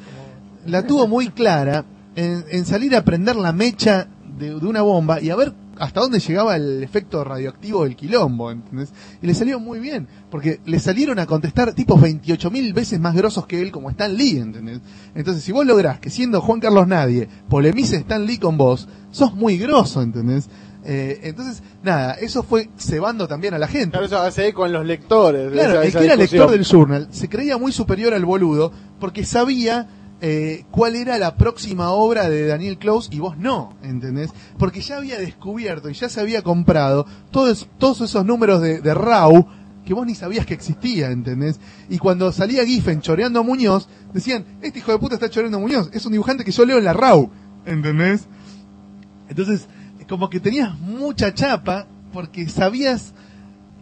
la tuvo muy clara en, en salir a prender la mecha de, una bomba y a ver hasta dónde llegaba el efecto radioactivo del quilombo, ¿entendés? Y le salió muy bien, porque le salieron a contestar tipos 28 mil veces más grosos que él como Stan Lee, ¿entendés? Entonces, si vos lográs que siendo Juan Carlos Nadie, polemice Stan Lee con vos, sos muy grosso, ¿entendés? Eh, entonces, nada, eso fue cebando también a la gente. Claro, eso hace con los lectores. Claro, esa- el esa que era discusión. lector del journal se creía muy superior al boludo porque sabía eh, cuál era la próxima obra de Daniel Close y vos no, ¿entendés? Porque ya había descubierto y ya se había comprado todos, todos esos números de, de RAW que vos ni sabías que existía, ¿entendés? Y cuando salía Giffen choreando a Muñoz, decían, este hijo de puta está choreando a Muñoz, es un dibujante que yo leo en la RAW, ¿entendés? Entonces, como que tenías mucha chapa porque sabías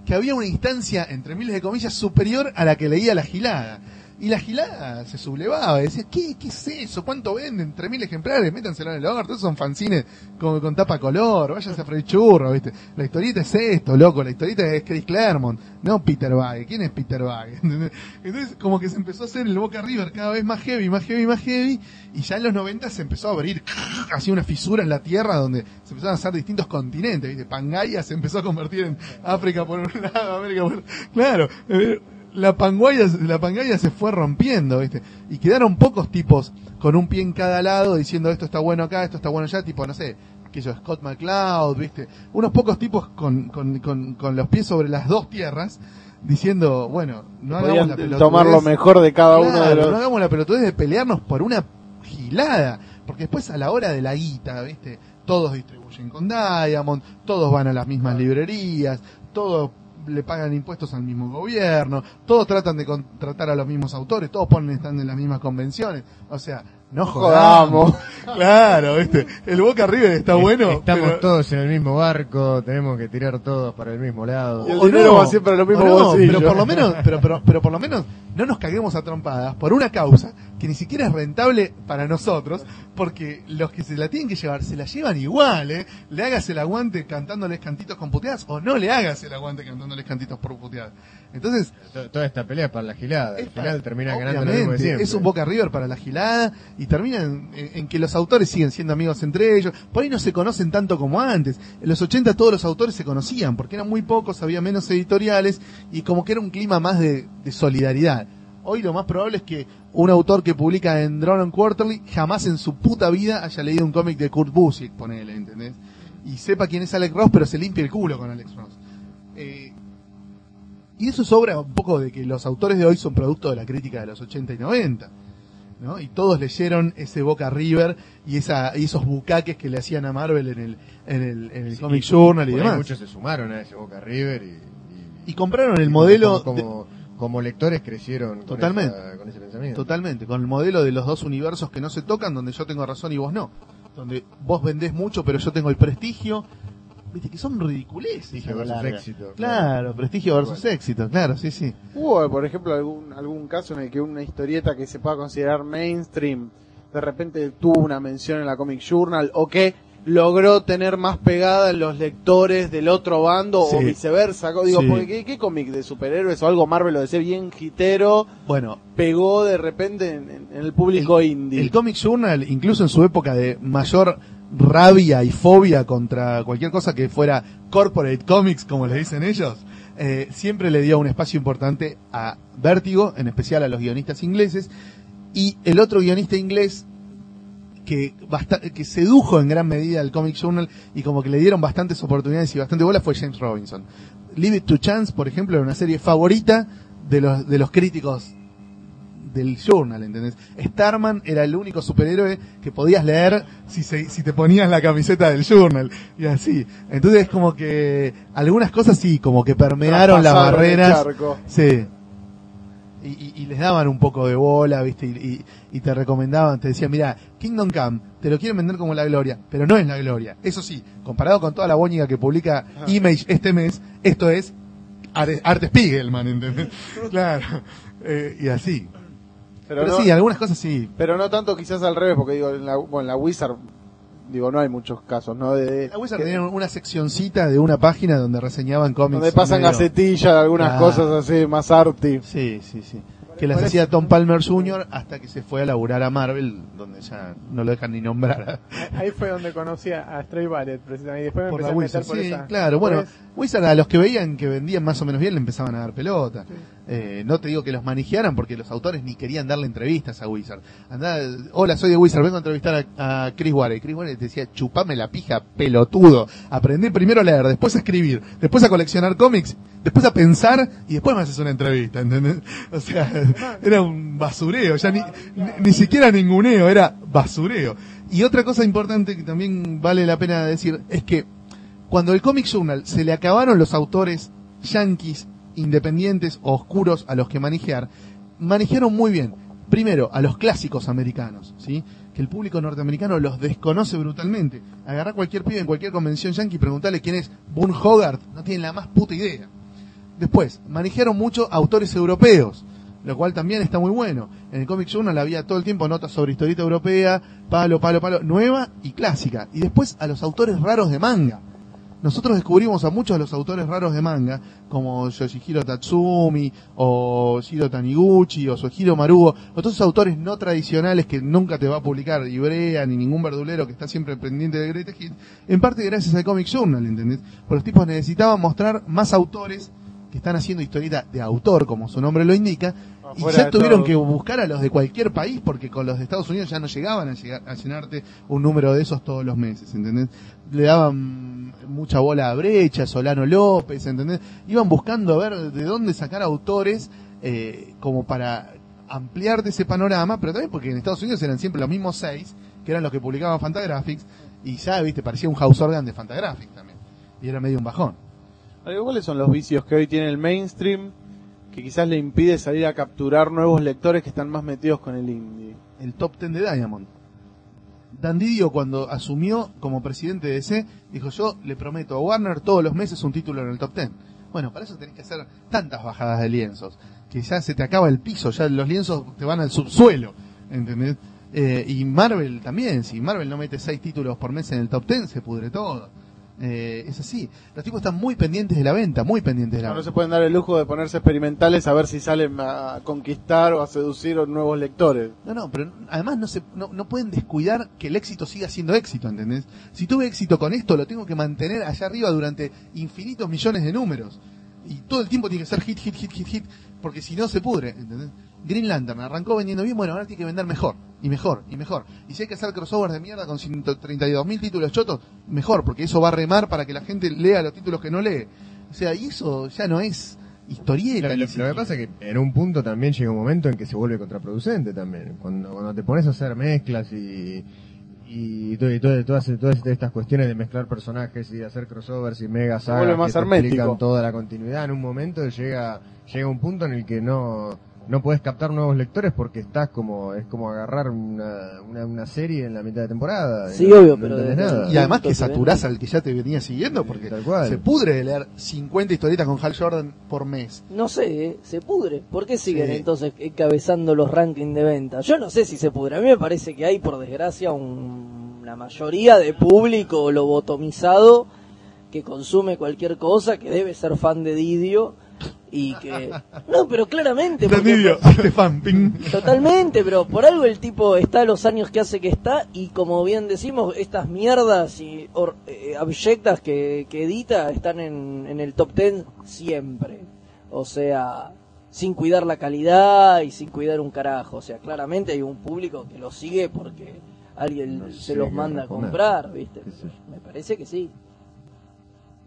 que había una instancia, entre miles de comillas, superior a la que leía la gilada. Y la gilada se sublevaba, decía, ¿qué, qué es eso? ¿Cuánto venden? Tres mil ejemplares, métanselo en el orto, esos son fanzines con, con tapa color, váyanse a freír churro, ¿viste? La historieta es esto, loco, la historieta es Chris Claremont, no Peter Bagge. ¿Quién es Peter Bagge? (laughs) Entonces, como que se empezó a hacer el Boca River cada vez más heavy, más heavy, más heavy, y ya en los 90 se empezó a abrir (laughs) así una fisura en la tierra donde se empezaron a hacer distintos continentes, ¿viste? Pangaya se empezó a convertir en África por un lado, América por Claro, eh, la Pangaya, la Pangaya se fue rompiendo, ¿viste? Y quedaron pocos tipos con un pie en cada lado diciendo esto está bueno acá, esto está bueno allá, tipo, no sé, que yo, Scott McCloud, ¿viste? Unos pocos tipos con, con, con, con los pies sobre las dos tierras diciendo, bueno, no hagamos la pelotudez. tomar lo mejor de cada uno de Claro, los... No hagamos la pelotudez de pelearnos por una gilada. Porque después a la hora de la guita, ¿viste? Todos distribuyen con Diamond, todos van a las mismas librerías, todos le pagan impuestos al mismo gobierno, todos tratan de contratar a los mismos autores, todos ponen están en las mismas convenciones. O sea, no jodamos. (laughs) claro, ¿viste? El Boca River está bueno. Estamos pero- todos en el mismo barco, tenemos que tirar todos para el mismo lado. Y el o dinero va siempre a los mismos no. Pero por lo (laughs) menos, pero, pero, pero por lo menos no nos caguemos a trompadas por una causa que ni siquiera es rentable para nosotros, porque los que se la tienen que llevar se la llevan igual, ¿eh? Le hagas el aguante cantándoles cantitos con puteadas o no le hagas el aguante cantándoles cantitos por puteadas. Entonces, To- Toda esta pelea para la gilada. Al final termina ganando lo mismo de siempre. es un Boca River para la gilada y termina en, en- en que los autores siguen siendo amigos entre ellos. Por ahí no se conocen tanto como antes. En los 80 todos los autores se conocían porque eran muy pocos, había menos editoriales y como que era un clima más de, de solidaridad. Hoy lo más probable es que un autor que publica en Drone and Quarterly jamás en su puta vida haya leído un cómic de Kurt Busiek, ponele, ¿entendés? Y sepa quién es Alex Ross, pero se limpia el culo con Alex Ross. Eh, y eso sobra un poco de que los autores de hoy son producto de la crítica de los 80 y 90. ¿no? Y todos leyeron ese Boca River y, esa, y esos bucaques que le hacían a Marvel en el, en el, en el Sí, Comic Journal y por ahí demás. Muchos se sumaron a ese Boca River y, Y compraron el modelo como, de- como, como lectores crecieron con Totalmente. esa- con ese pensamiento. Totalmente, con el modelo de los dos universos que no se tocan, donde yo tengo razón y vos no. Donde vos vendés mucho, pero yo tengo el prestigio. Viste, que son ridiculeces. Prestigio versus larga. éxito. Claro, prestigio versus éxito, claro, sí, sí. Hubo, por ejemplo, algún, algún caso en el que una historieta que se pueda considerar mainstream de repente tuvo una mención en la Comic Journal o que logró tener más pegada en los lectores del otro bando o viceversa. Digo, Sí. porque ¿qué, qué cómic de superhéroes o algo Marvel o DC bien hitero Bueno, pegó de repente en, el público indie? el Comic Journal, incluso en su época de mayor rabia y fobia contra cualquier cosa que fuera corporate comics, como le dicen ellos, eh, siempre le dio un espacio importante a Vértigo, en especial a los guionistas ingleses, y el otro guionista inglés que, que sedujo en gran medida al Comic Journal y como que le dieron bastantes oportunidades y bastante bola fue James Robinson. Leave It to Chance, por ejemplo, era una serie favorita de los, de los críticos del Journal, ¿entendés? Starman era el único superhéroe que podías leer si, se- si te ponías la camiseta del Journal y así. Entonces como que algunas cosas sí, como que permearon las barreras. Sí. Y, y- y les daban un poco de bola, ¿viste? Y, te recomendaban, te decían, mira, Kingdom Come, te lo quieren vender como la gloria, pero no es la gloria. Eso sí, comparado con toda la boñiga que publica Image este mes, esto es Arte Spiegelman, ¿entendés? claro. Eh, y así. Pero, Pero, no, sí, algunas cosas sí. pero no tanto quizás al revés, porque digo, en la, bueno, en la Wizard, digo, no hay muchos casos, ¿no? De, La Wizard que- tenían una seccioncita de una página donde reseñaban cómics. donde pasan gacetillas de algunas cosas así, más arty. Sí, sí, sí. Que las hacía Tom Palmer Jr. hasta que se fue a laburar a Marvel, donde ya no lo dejan ni nombrar. Ahí fue donde conocí a Stray Ballet, precisamente. Y después me por empecé la a meter Wizard. por Sí, esa. claro, bueno, Después, Wizard a los que veían que vendían más o menos bien le empezaban a dar pelota. Eh, no te digo que los manejaran porque los autores ni querían darle entrevistas a Wizard. Andá, hola, soy de Wizard, vengo a entrevistar a, a Chris Ware. Y Chris Ware te decía, chupame la pija, pelotudo. Aprendí primero a leer, después a escribir, después a coleccionar cómics, después a pensar y después me haces una entrevista, (laughs) ¿entendés? O sea, (laughs) era un basureo, ya ni, ni, ni siquiera ninguneo, era basureo. Y otra cosa importante que también vale la pena decir es que cuando el Comic Journal se le acabaron los autores yanquis independientes o oscuros a los que manejar, manejaron muy bien. Primero, a los clásicos americanos, ¿sí? Que el público norteamericano los desconoce brutalmente. Agarrar cualquier pibe en cualquier convención yankee y preguntarle quién es Boone Hogarth, no tienen la más puta idea. Después, manejaron mucho autores europeos, lo cual también está muy bueno. En el Comic Journal había todo el tiempo notas sobre historieta europea, palo, palo, palo, nueva y clásica. Y después a los autores raros de manga. Nosotros descubrimos a muchos de los autores raros de manga, como Yoshihiro Tatsumi, o Shiro Taniguchi, o Suehiro Marugo, o todos esos autores no tradicionales que nunca te va a publicar Ibrea ni ningún verdulero que está siempre pendiente de Great Hit, en parte gracias al Comic Journal, ¿entendés? Porque los tipos necesitaban mostrar más autores que están haciendo historieta de autor, como su nombre lo indica, y ya tuvieron todo. que buscar a los de cualquier país, porque con los de Estados Unidos ya no llegaban a, llegar, a llenarte un número de esos todos los meses, ¿entendés? Le daban mucha bola a Brecha, Solano López, ¿entendés? Iban buscando a ver de dónde sacar autores eh, como para ampliarte ese panorama, pero también porque en Estados Unidos eran siempre los mismos seis, que eran los que publicaban Fantagraphics, y ya, viste, parecía un house organ de Fantagraphics también. Y era medio un bajón. ¿Cuáles son los vicios que hoy tiene el mainstream que quizás le impide salir a capturar nuevos lectores que están más metidos con el indie? el top 10 de Diamond. Dan Didio cuando asumió como presidente de DC, dijo yo le prometo a Warner todos los meses un título en el top 10. Bueno, para eso tenés que hacer tantas bajadas de lienzos, que ya se te acaba el piso, ya los lienzos te van al subsuelo, ¿entendés? Eh, y Marvel también, si Marvel no mete seis títulos por mes en el top 10, se pudre todo. Eh, es así. Los tipos están muy pendientes de la venta, muy pendientes de la No, no venta. se pueden dar el lujo de ponerse experimentales a ver si salen a conquistar o a seducir a nuevos lectores. No, no, pero además no, se, no, no pueden descuidar que el éxito siga siendo éxito, ¿entendés? Si tuve éxito con esto, lo tengo que mantener allá arriba durante infinitos millones de números. Y todo el tiempo tiene que ser hit, hit, hit, hit, hit, porque si no se pudre, ¿entendés? Green Lantern arrancó vendiendo bien, bueno, ahora tiene que vender mejor, y mejor, y mejor. Y si hay que hacer crossovers de mierda con 132 mil títulos chotos, mejor, porque eso va a remar para que la gente lea los títulos que no lee. O sea, y eso ya no es historieta. Lo, lo- que pasa es que en un punto también llega un momento en que se vuelve contraproducente también. Cuando, cuando te pones a hacer mezclas y, y, todo- y todo- todas, todas estas cuestiones de mezclar personajes y de hacer crossovers y mega sagas vuelve más que te hermético. explican toda la continuidad, en un momento llega, llega un punto en el que no, no puedes captar nuevos lectores porque estás como, es como agarrar una, una, una serie en la mitad de temporada. y Sí, no- obvio, no pero nada. Y además que saturás al que ya te venía siguiendo porque Tal cual. se pudre de leer 50 historietas con Hal Jordan por mes. No sé, ¿eh? se pudre. ¿Por qué siguen Sí. entonces encabezando los rankings de venta? Yo no sé si se pudre. A mí me parece que hay, por desgracia, un- una mayoría de público lobotomizado que consume cualquier cosa, que debe ser fan de Didio y que... No, pero claramente... porque-. Totalmente, pero por algo el tipo está a los años que hace que está y como bien decimos, estas mierdas y or- eh, abyectas que, que edita están en, en el top 10 siempre. O sea, sin cuidar la calidad y sin cuidar un carajo. O sea, claramente hay un público que lo sigue porque alguien No se los manda a comprar, ¿viste? Me parece que sí.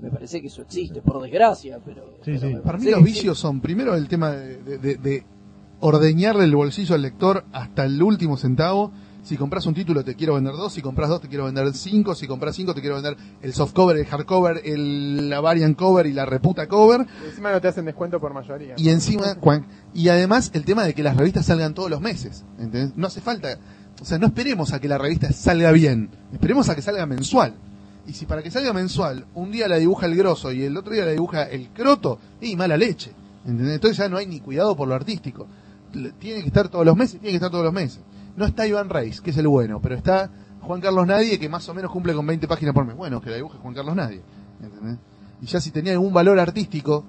Me parece que eso existe, por desgracia, pero... Sí, pero sí. me Para mí los vicios son primero el tema de, de- de- de ordeñarle el bolsillo al lector hasta el último centavo. Si compras un título te quiero vender dos, si compras dos te quiero vender cinco, si compras cinco te quiero vender el softcover, el hardcover, el, la variant cover y la reputa cover. Y encima no te hacen descuento por mayoría. Y encima, (laughs) y además el tema de que las revistas salgan todos los meses. ¿entendés? No hace falta, o sea, no esperemos a que la revista salga bien, esperemos a que salga mensual. Y si para que salga mensual, un día la dibuja el grosso y el otro día la dibuja el croto, y mala leche. ¿entendés? Entonces ya no hay ni cuidado por lo artístico. Le- Tiene que estar todos los meses, tiene que estar todos los meses. No está Iván Reis, que es el bueno, pero está Juan Carlos Nadie, que más o menos cumple con 20 páginas por mes. Bueno, que la dibuje Juan Carlos Nadie. ¿entendés? Y ya si tenía algún valor artístico,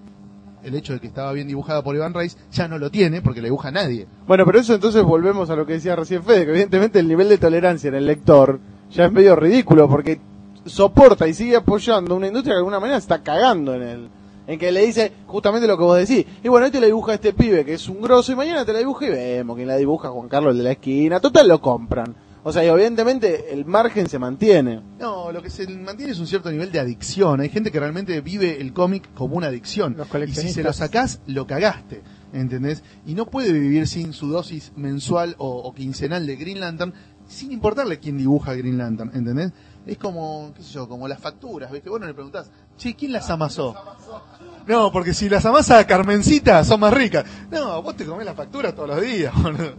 el hecho de que estaba bien dibujada por Iván Reis, ya no lo tiene porque la dibuja nadie. Bueno, pero eso entonces volvemos a lo que decía recién Fede, que evidentemente el nivel de tolerancia en el lector ya es medio ridículo porque soporta y sigue apoyando una industria que de alguna manera se está cagando en él. En que le dice justamente lo que vos decís. Y bueno, hoy te la dibuja este pibe que es un grosso y mañana te la dibuja y vemos quién la dibuja Juan Carlos el de la esquina. Total lo compran. O sea, y obviamente el margen se mantiene. No, lo que se mantiene es un cierto nivel de adicción. Hay gente que realmente vive el cómic como una adicción. Los Y si se lo sacás, lo cagaste. ¿Entendés? Y no puede vivir sin su dosis mensual o, o quincenal de Green Lantern, sin importarle quién dibuja Green Lantern. ¿Entendés? Es como, qué sé yo, como las facturas, ¿ves? Que vos no le preguntás, che, ¿quién las amasó? No, porque si las amasa Carmencita son más ricas. No, vos te comés las facturas todos los días, (laughs) boludo.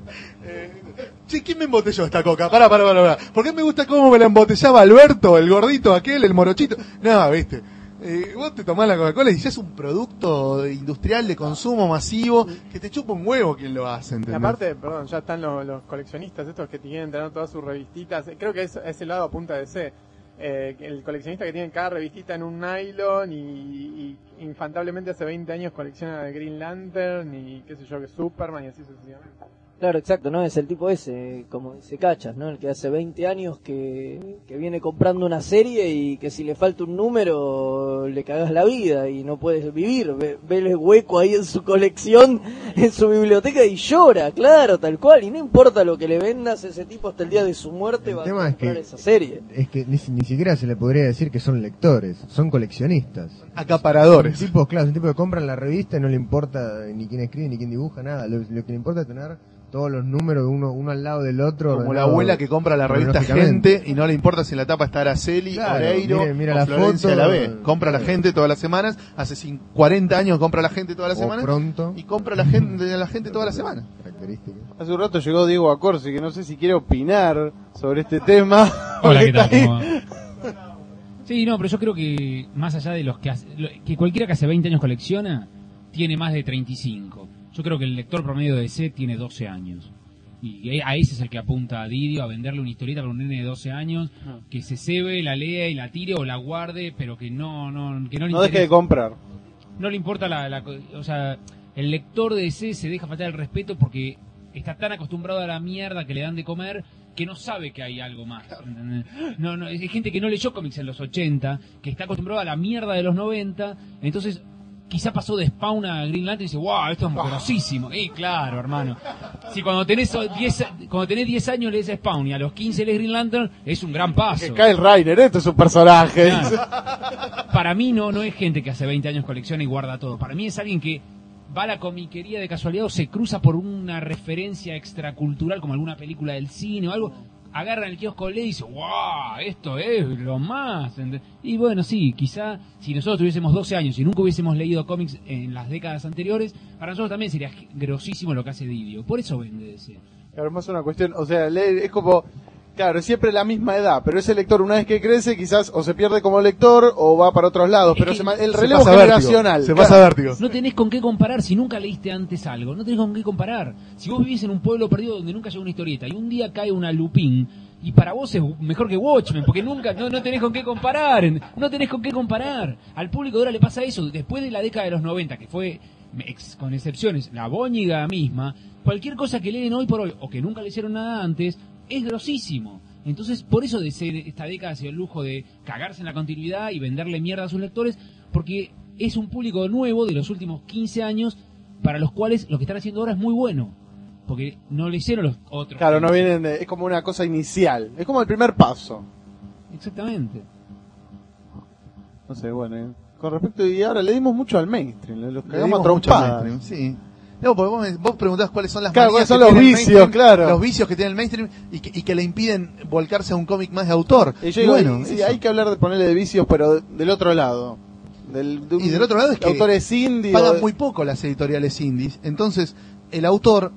Eh, che, ¿quién me embotelló esta coca? Pará, pará, pará, pará. ¿Por qué me gusta cómo me la embotellaba Alberto, el gordito aquel, el morochito? No, viste. Eh, vos te tomás la Coca-Cola y ya es un producto industrial de consumo masivo que te chupa un huevo quien lo hace, Y ¿entendés? aparte, perdón, ya están los, los coleccionistas estos que tienen tener todas sus revistitas. Creo que es, ese lado apunta de C. Eh, el coleccionista que tiene cada revistita en un nylon y, y infantablemente hace 20 años colecciona Green Lantern y qué sé yo, que Superman y así sucesivamente. Claro, exacto, ¿no? Es el tipo ese, como dice Cachas, ¿no? El que hace 20 años que, que viene comprando una serie y que si le falta un número le cagas la vida y no puedes vivir. Ve, ve el hueco ahí en su colección, (laughs) en su biblioteca y llora, claro, tal cual. Y no importa lo que le vendas, ese tipo hasta el día de su muerte El va a es comprar que- esa serie. Es que ni, ni siquiera se le podría decir que son lectores, son coleccionistas. Acaparadores. Son tipos, claro, son tipos que compran la revista y no le importa ni quién escribe ni quién dibuja, nada. Lo, lo que le importa es tener todos los números uno, uno al lado del otro. Como la abuela que compra la revista. Gente y no le importa si en la tapa está Araceli, Claro, Oreiro mire- mira o la Florencia foto. la ve. Compra la gente todas las semanas. Hace cin- 40 años compra la gente todas las semanas. pronto. Y compra la gente, la gente todas las semanas. Características. Hace un rato llegó Diego Acorsi, que no sé si quiere opinar sobre este tema. Hola, ¿qué tal? (laughs) Sí, no, pero yo creo que más allá de los que hace- que cualquiera que hace 20 años colecciona tiene más de 35. Yo creo que el lector promedio de DC tiene 12 años. Y a ese es el que apunta a Didio a venderle una historieta para un nene de 12 años Ah. que se cebe, la lea y la tire o la guarde, pero que no no que no le No deje de comprar. no le importa la, la o sea, el lector de DC se deja faltar el respeto porque está tan acostumbrado a la mierda que le dan de comer que no sabe que hay algo más. No, no, hay gente que no leyó cómics en los 80, que está acostumbrado a la mierda de los 90, entonces quizá pasó de Spawn a Green Lantern y dice, wow, esto es grosísimo. Y claro, hermano. Si cuando tenés 10, cuando tenés 10 años lees Spawn y a los 15 lees Green Lantern, es un gran paso. Que Kyle Reiner, esto es un personaje. Claro. Para mí no, no es gente que hace 20 años colecciona y guarda todo. Para mí es alguien que va a la comiquería de casualidad o se cruza por una referencia extracultural como alguna película del cine o algo. Agarran el kiosco lee y dice, wow, esto es lo más. Y bueno, sí, quizá si nosotros tuviésemos 12 años y nunca hubiésemos leído cómics en las décadas anteriores, para nosotros también sería grosísimo lo que hace Didio. Por eso vende DC. Claro, más una cuestión, o sea, es como, claro, siempre la misma edad, pero ese lector una vez que crece quizás o se pierde como lector o va para otros lados, Es pero se ma- el Se relevo vértigo, generacional. Se claro. pasa vértigo. No tenés con qué comparar si nunca leíste antes algo. No tenés con qué comparar. Si vos vivís en un pueblo perdido donde nunca llegó una historieta y un día cae una Lupin y para vos es mejor que Watchmen porque nunca no, no tenés con qué comparar. No tenés con qué comparar. Al público de ahora le pasa eso. Después de la década de los 90, que fue, ex- con excepciones, la bóñiga misma, cualquier cosa que leen hoy por hoy o que nunca le hicieron nada antes es grosísimo. Entonces, por eso de ser esta década dio el lujo de cagarse en la continuidad y venderle mierda a sus lectores, porque es un público nuevo de los últimos 15 años para los cuales lo que están haciendo ahora es muy bueno. Porque no le hicieron los otros. Claro, no 15. vienen de, es como una cosa inicial, es como el primer paso. Exactamente. No sé, bueno, eh, con respecto, y ahora le dimos mucho al mainstream, le- los Le cagamos a dimos mucho trompadas. mainstream, sí. No, porque vos, me- vos preguntás cuáles son las Claro, manías cuáles son que los vicios, claro. Los vicios que tiene el mainstream y que, y que le impiden volcarse a un cómic más de autor. Y yo digo, bueno, y- sí, hay que hablar de ponerle de vicios, pero del otro lado. Del, de un- Y del otro lado es que autores indie. pagan de- muy poco las editoriales indies, entonces el autor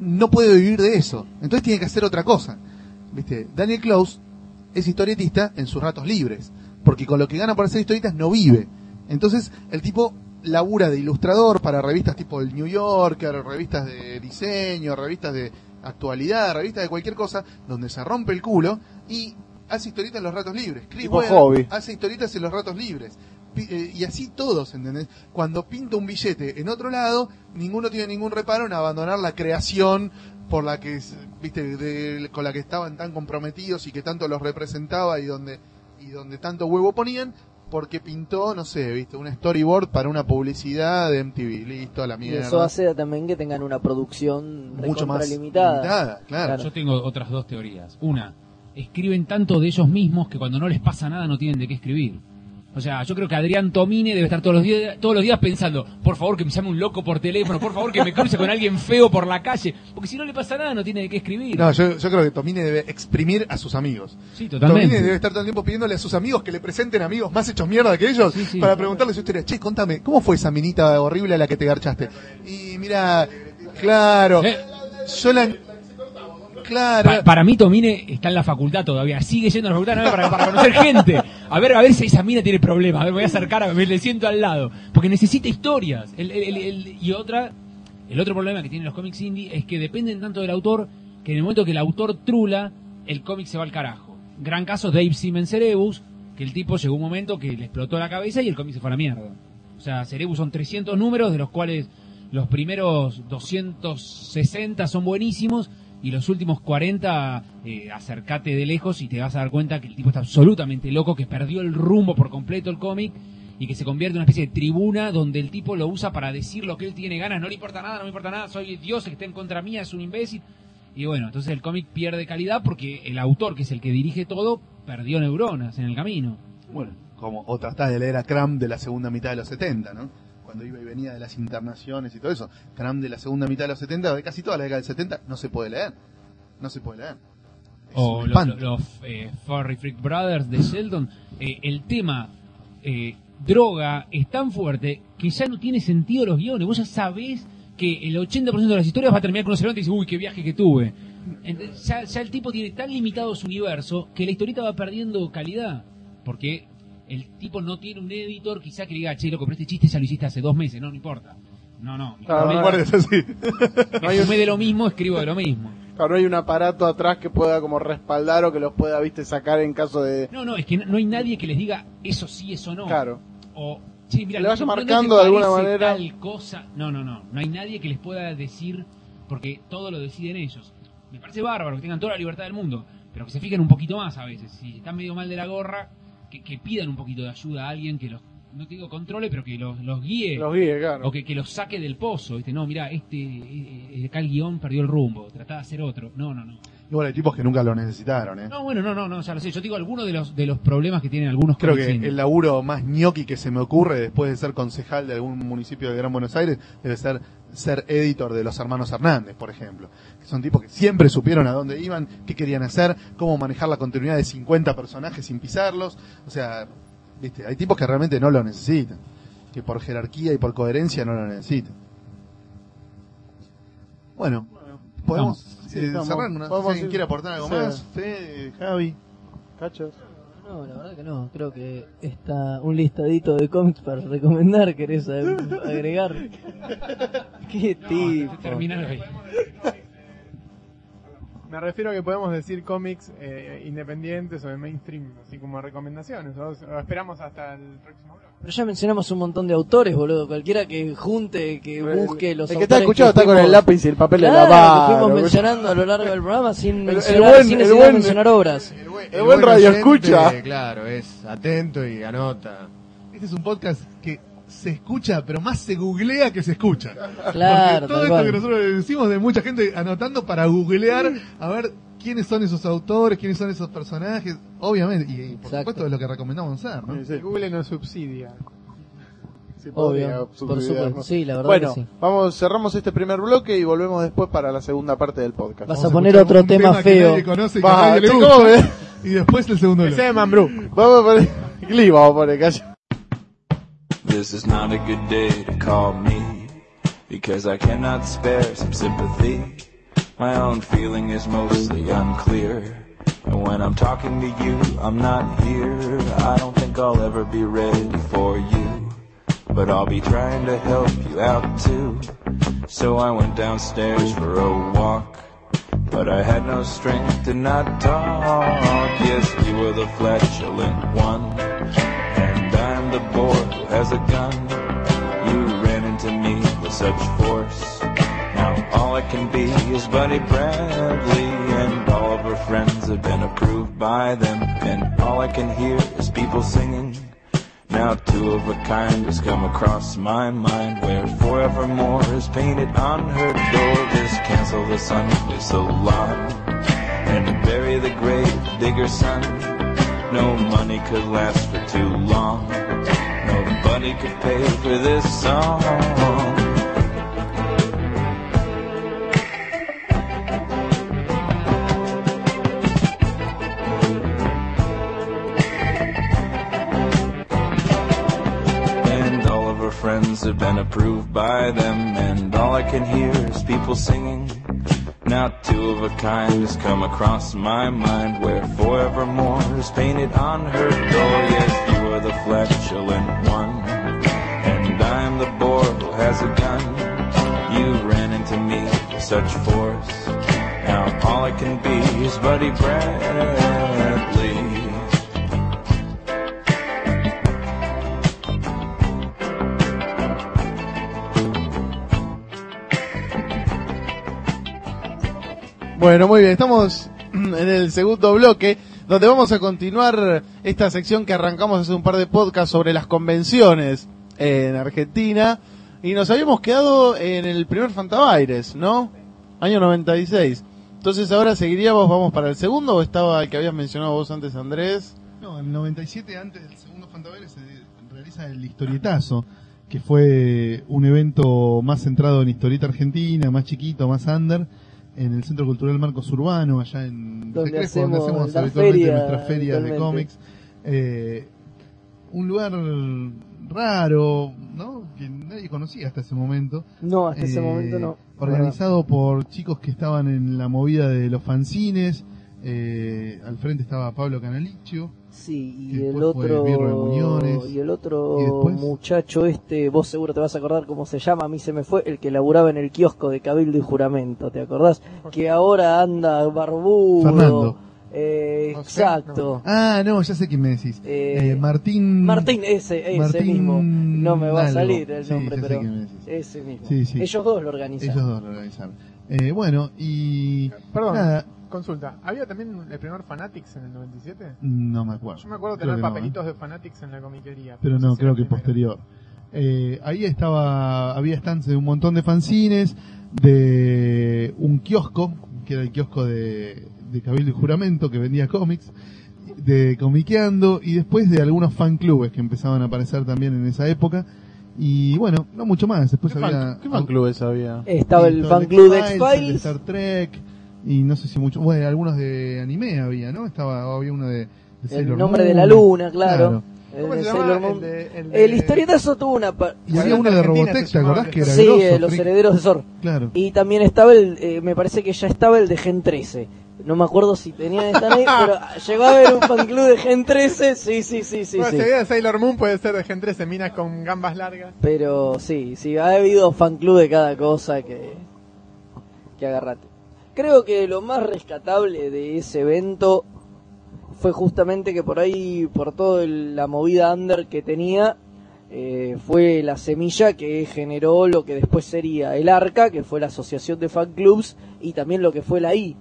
no puede vivir de eso, entonces tiene que hacer otra cosa. ¿Viste? Daniel Klaus es historietista en sus ratos libres, porque con lo que gana por hacer historietas no vive. Entonces el tipo labura de ilustrador para revistas tipo el New Yorker, revistas de diseño, revistas de actualidad, revistas de cualquier cosa, donde se rompe el culo y hace historietas en los ratos libres. Chris hobby. hace historietas en los ratos libres. Eh, y así todos, ¿entendés? Cuando pinta un billete en otro lado, ninguno tiene ningún reparo en abandonar la creación por la que, viste, de- con la que estaban tan comprometidos y que tanto los representaba y donde, y donde tanto huevo ponían, porque pintó, no sé, viste, un storyboard para una publicidad de MTV. Listo, a la Y mierda. eso hace también que tengan una producción mucho más limitada. limitada, claro. Yo tengo otras dos teorías. Una, escriben tanto de ellos mismos que cuando no les pasa nada no tienen de qué escribir. O sea, yo creo que Adrián Tomine debe estar todos los días, todos los días pensando, por favor que me llame un loco por teléfono, por favor que me cruce con alguien feo por la calle, porque si no le pasa nada no tiene de qué escribir. No, yo, yo creo que Tomine debe exprimir a sus amigos. sí, Tomine totalmente. debe estar todo el tiempo pidiéndole a sus amigos que le presenten amigos más hechos mierda que ellos Sí, sí. para preguntarle su historia. Che, contame, ¿cómo fue esa minita horrible a la que te garchaste? Y mira, claro, Eh, yo la... Claro, pa- para mí Tomine está en la facultad todavía, sigue yendo a la facultad para, conocer gente. A ver, a ver si esa mina tiene problemas, a ver, me voy a acercar, a ver, le siento al lado. Porque necesita historias. Y otra, el otro problema que tienen los cómics indie es que dependen tanto del autor que en el momento que el autor trula, el cómic se va al carajo. Gran caso Dave Simmons Cerebus, que el tipo llegó un momento que le explotó la cabeza y el cómic se fue a la mierda. O sea, Cerebus son 300 números, de los cuales los primeros 260 son buenísimos y los últimos 40 eh, acercate de lejos y te vas a dar cuenta que el tipo está absolutamente loco, que perdió el rumbo por completo el cómic y que se convierte en una especie de tribuna donde el tipo lo usa para decir lo que él tiene ganas, no le importa nada, no me importa nada, soy Dios que está en contra mía, es un imbécil. Y bueno, entonces el cómic pierde calidad porque el autor, que es el que dirige todo, perdió neuronas en el camino. bueno, como o tratás de leer a Cram de la segunda mitad de los 70, ¿no? Cuando iba y venía de las internaciones y todo eso. Cram de la segunda mitad de los 70, de casi toda la década del 70, no se puede leer. No se puede leer. Es o los, espanto. los, eh, Furry Freak Brothers de Sheldon, eh, el tema eh, droga es tan fuerte que ya no tiene sentido los guiones. Vos ya sabés que el 80% de las historias va a terminar con un y dice, uy, qué viaje que tuve. Entonces, ya, ya el tipo tiene tan limitado su universo que la historieta va perdiendo calidad. Porque el tipo no tiene un editor quizá que le diga, che, loco, pero este chiste ya lo hiciste hace dos meses, no, no importa. No, no. Claro, No me no, guardes así. (laughs) no hay de lo mismo, escribo de lo mismo. claro, no hay un aparato atrás que pueda como respaldar o que los pueda, viste, sacar en caso de... No, no, es que no, no hay nadie que les diga eso sí, eso no. Claro. O, che, mira, Le ¿no- vaya no- no marcando de alguna manera? Tal cosa. No, no, no. No hay nadie que les pueda decir, porque todo lo deciden ellos. Me parece bárbaro que tengan toda la libertad del mundo, pero que se fijen un poquito más a veces. Si están medio mal de la gorra, que, que pidan un poquito de ayuda a alguien que los, no te digo controle, pero que los, los guíe. Los claro. O que, que los saque del pozo, ¿viste? No, mira, este, eh, eh, acá el guion perdió el rumbo, tratá de hacer otro. No, no, no. Igual hay tipos que nunca lo necesitaron, ¿eh? No, bueno, no, no, no, ya lo sé. Yo digo algunos de los, de los problemas que tienen algunos Creo que el laburo más ñoqui que se me ocurre después de ser concejal de algún municipio de Gran Buenos Aires debe ser ser editor de los hermanos Hernández, por ejemplo. Que son tipos que siempre supieron a dónde iban, qué querían hacer, cómo manejar la continuidad de 50 personajes sin pisarlos. O sea, viste, hay tipos que realmente no lo necesitan. Que por jerarquía y por coherencia no lo necesitan. Bueno, podemos Sí, estamos. cerrar. ¿no? Alguien ir- quiere aportar algo Sí. más, Fede, Javi. Cachos. No, la verdad que no. Creo que está un listadito de cómics para recomendar. ¿Querés (laughs) agregar? (laughs) ¿Qué tipo? Terminar ahí. Me refiero a que podemos decir cómics eh, independientes o de mainstream, así como recomendaciones. O, o esperamos hasta el próximo blog. Pero ya mencionamos un montón de autores, boludo. Cualquiera que junte, que busque los El que está escuchado está con el lápiz y el papel de Claro, la mano. que fuimos mencionando a lo largo del programa sin, El- el mencionar, buen- sin el necesidad de buen- mencionar obras. El buen radio escucha. Claro, es atento y anota. Este es un podcast que se escucha, pero más se googlea que se escucha. Claro, Porque todo esto que nosotros decimos de mucha gente anotando para googlear a ver quiénes son esos autores, quiénes son esos personajes. Obviamente, y, y por Exacto. supuesto es lo que recomendamos hacer, ¿no? Sí, sí. Google nos subsidia. Sí, Obvio, por supuesto. Sí, la verdad Bueno, que sí. vamos, cerramos este primer bloque y volvemos después para la segunda parte del podcast. Vas Vamos a poner otro tema que feo. nadie conoce y que. Y después el segundo Ese bloque. de Mambrú. Vamos a poner... (laughs) Glee, vamos a poner, calla. This is not a good day to call me because I cannot spare some sympathy. My own feeling is mostly unclear. And when I'm talking to you, I'm not here. I don't think I'll ever be ready for you. But I'll be trying to help you out too. So I went downstairs for a walk. But I had no strength to not talk. Yes, you were the flatulent one. The boy who has a gun. You ran into me with such force. Now all I can be is Buddy Bradley. And all of her friends have been approved by them. And all I can hear is people singing. Now two of a kind has come across my mind Where forevermore is painted on her door Just cancel the Sunday salon And bury the grave digger son No money could last for too long Nobody could pay for this song. And all of her friends have been approved by them. And all I can hear is people singing. Now two of a kind has come across my mind Where forevermore is painted on her door. Yes, the flatulent one. And I'm the boy who has a gun. You ran into me with such force. Now all I can be is Buddy Bradley. Bueno, muy bien, estamos (clears throat) en el segundo bloque, donde vamos a continuar esta sección que arrancamos hace un par de podcasts sobre las convenciones en Argentina. Y nos habíamos quedado en el primer Fantabaires, ¿no? Año 96. Entonces ahora seguiríamos, vamos para el segundo, o estaba el que habías mencionado vos antes, Andrés. No, en el 97, antes del segundo Fantabelle, se realiza el historietazo, que fue un evento más centrado en historieta argentina, más chiquito, más under, en el Centro Cultural Marcos Urbano, allá en Donde Crespo, hacemos donde hacemos habitualmente feria, nuestras ferias de cómics. Eh, un lugar raro, ¿no? Que nadie conocía hasta ese momento. No, hasta ese Eh, momento no. Organizado por chicos que estaban en la movida de los fanzines. Eh, al frente estaba Pablo Canaliccio. Sí, y el otro Muñones. y el otro Y después- muchacho este, vos seguro te vas a acordar cómo se llama, a mí se me fue, el que laburaba en el kiosco de Cabildo y Juramento, ¿te acordás? Que ahora anda barbudo. Fernando. Eh, exacto. Ah, no, ya sé quién me decís. Eh, Eh, Martín. Martín, ese, ese Martín mismo. No me va a salir el Sí, nombre, pero quién me decís. ese mismo. Sí, sí. Ellos dos lo organizan. Ellos dos lo organizaron. Eh, bueno, y. Perdón, Nada, consulta. ¿Había también el primer Fanatics en el 97? no me acuerdo. Yo me acuerdo Creo tener no, papelitos ¿eh? de Fanatics en la comiquería. Pero no, sé si creo que posterior. Eh, ahí estaba, había stands de un montón de fanzines, de un kiosco, que era el kiosco de, de Cabildo y Juramento, que vendía cómics, de Comiqueando, y después de algunos fan clubes que empezaban a aparecer también en esa época. Y bueno, no mucho más. Después ¿Qué había. fan, qué fan clubes había? Estaba el fan club de el de X-Files. Star Trek, y no sé si mucho. Bueno, algunos de anime había, ¿no? Estaba, había uno de. de El Sailor nombre de Moon. la luna, claro. El ¿Cómo de se Sailor llama? Moon. El, de, el, de- El historietazo tuvo una... Y había uno de Robotech, ¿te acordás que era Sí, grosso, eh, los Frick? herederos de Zor. Claro. Y también estaba el, eh, me parece que ya estaba el de Gen 13. No me acuerdo si tenían estar ahí, (laughs) pero llegó a haber un fan club de Gen 13, sí, sí, sí, sí, Bueno, sí. si había de Sailor Moon puede ser de Gen 13, minas con gambas largas. Pero sí, sí, ha habido fan club de cada cosa que, que agarrate. Creo que lo más rescatable de ese evento fue justamente que por ahí, por toda la movida under que tenía, eh, fue la semilla que generó lo que después sería el ARCA, que fue la Asociación de Fan Clubs, y también lo que fue la I.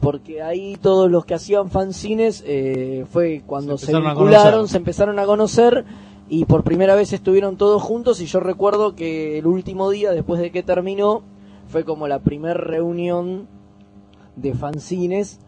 Porque ahí todos los que hacían fanzines eh, fue cuando Se se, vincularon, se empezaron a conocer y por primera vez estuvieron todos juntos y yo recuerdo que el último día después de que terminó fue como la primer reunión de fanzines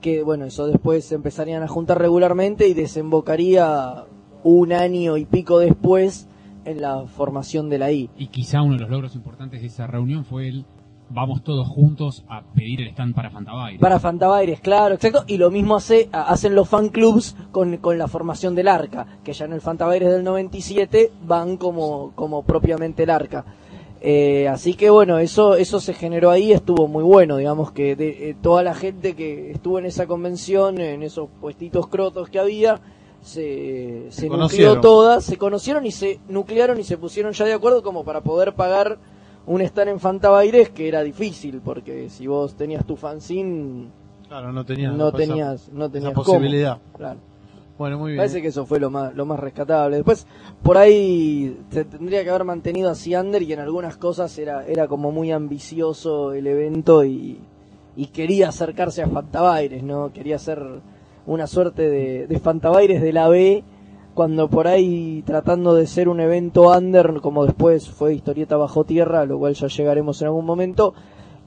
que bueno eso después se empezarían a juntar regularmente y desembocaría un año y pico después en la formación de la I. Y quizá uno de los logros importantes de esa reunión fue el vamos todos juntos a pedir el stand para Fantabaire. Para Fantabaires, claro, exacto. Y lo mismo hace, hacen los fan clubs con, con la formación del Arca, que ya en el Fantabaires del 97 van como, como propiamente el Arca. Eh, así que bueno, eso, eso se generó ahí, estuvo muy bueno, digamos que de, eh, toda la gente que estuvo en esa convención, en esos puestitos crotos que había, se, se, nucleó conocieron. todas, se conocieron y se nuclearon y se pusieron ya de acuerdo como para poder pagar un stand en Fantabaires que era difícil, porque si vos tenías tu fanzine Claro, no tenías no tenías no tenías esa cómo. posibilidad. Claro. Bueno, muy bien. Parece que eso fue lo más lo más rescatable. Después por ahí se tendría que haber mantenido así under y en algunas cosas era era como muy ambicioso el evento y, quería acercarse a Fantabaires, ¿no? Quería ser una suerte de, de Fantabaires de la B cuando por ahí tratando de ser un evento under como después fue historieta bajo tierra, lo cual ya llegaremos en algún momento,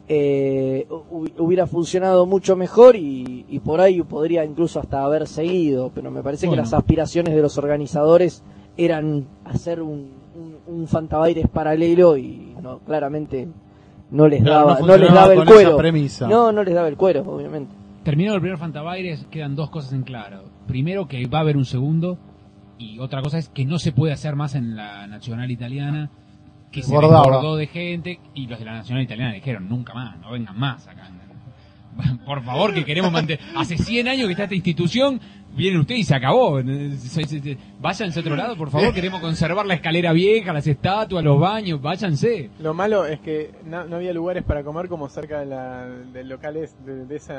eh, hu- hubiera funcionado mucho mejor y, y por ahí podría incluso hasta haber seguido, pero me parece Bueno. que las aspiraciones de los organizadores eran hacer un, un, un Fantabaires paralelo y no, claramente no les Claro, daba, no no, les daba el cuero. premisa. No, no les daba el cuero, obviamente. Terminado el primer Fantabaires, quedan dos cosas en claro. Primero, que va a haber un segundo. Y otra cosa es que no se puede hacer más en la Nacional Italiana. Que se desbordó de gente. Y los de la Nacional Italiana dijeron, nunca más, no vengan más acá. (laughs) Por favor, que queremos mantener... Hace 100 años que está esta institución, vienen ustedes y se acabó. Váyanse a otro lado, por favor, queremos conservar la escalera vieja, las estatuas, los baños, váyanse. Lo malo es que no, no había lugares para comer como cerca de, la, de locales de, de ese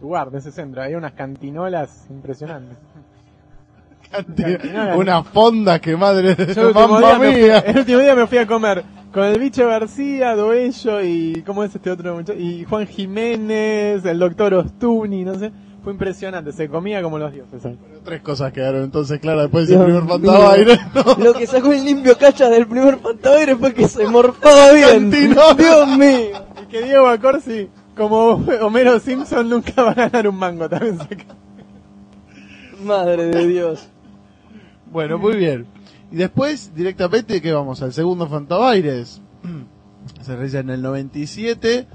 lugar, de ese centro. Había unas cantinolas impresionantes. Una fonda que madre de Yo el último, mamma día me fui, mía. el último día me fui a comer con el bicho García, Doello y ¿cómo es este otro muchacho? Y Juan Jiménez, el doctor Ostuni, no sé. Fue impresionante, se comía como los dioses. Tres cosas quedaron entonces claras después del primer. ¿no? Lo que sacó el limpio cacha del primer Fantabaires fue que se morfaba bien. Dios mío. Y que Diego Acorsi, como Homero Simpson, nunca va a ganar un mango. También saca. Madre de Dios. Bueno, muy bien. Y después, directamente, que vamos? Al segundo Fantabaires. (clears throat) Se realiza en el 97.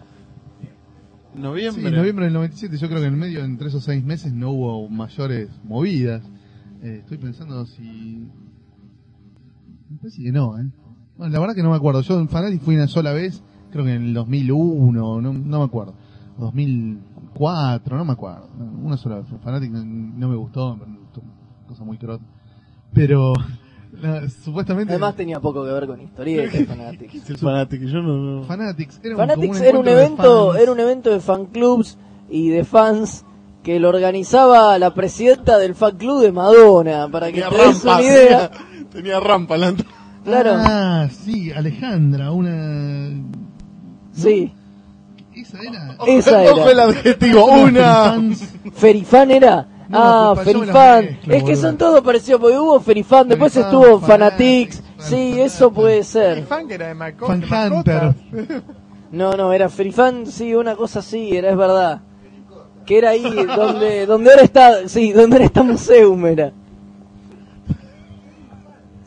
Noviembre. Sí, noviembre del 97, yo creo que en el medio, entre esos seis meses, no hubo mayores movidas. Eh, estoy pensando si... Me parece que no, ¿eh? Bueno, la verdad que no me acuerdo. Yo en Fanatic fui una sola vez, creo que en el 2001, no, no me acuerdo. 2004, no me acuerdo. Una sola vez. Fanatic no, no me gustó, me gustó, cosa muy crota. Pero, no, supuestamente... Además tenía poco que ver con historietas, (laughs) Fanatics. El Fanatic, yo no... no- Fanatics era un, Fanatics un era un evento, era un evento de fan clubs y de fans que lo organizaba la presidenta del fan club de Madonna, para que des una idea. tenía, (laughs) tenía rampa la. Claro, Ah, sí, Alejandra, una... sí, Esa era... esa Ojo el era. adjetivo, una... Ferifan era. No, ah, pues, Ferifan. Es que son todos parecidos, porque hubo Ferifan, después Ferifan, estuvo Fanatics, Fanatics. Sí, eso puede ser. El fan que era de, Fan. Hunter. No, no, era Ferifan, sí, una cosa así, era, es verdad. Que era ahí (laughs) donde, donde ahora está, sí, donde ahora está Museum era.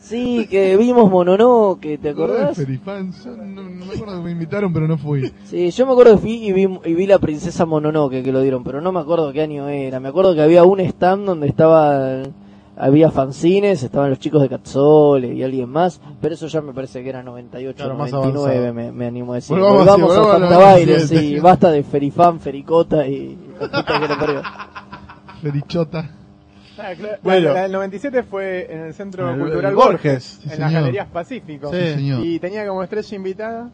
Sí, que vimos Mononoke, ¿te acordás? Ferifan, yo no, no me acuerdo que me invitaron, pero no fui. Sí, yo me acuerdo que fui y vi, y vi la princesa Mononoke que lo dieron, pero no me acuerdo qué año era. Me acuerdo que había un stand donde estaba había fanzines, estaban los chicos de Catzole y alguien más, pero eso ya me parece que era 98, Claro, más 99, avanzado. me, me animo a decir. Volvamos Volvamos, a 97. sí, basta de Ferifán, Fericota y la puta que lo parió. Ferichota. Ah, claro, Bueno. la, la del 97 fue en el Centro El- Cultural el Borges, Borges. Sí, en las señor. Galerías Pacífico. Sí, señor. Y tenía como estrella invitada.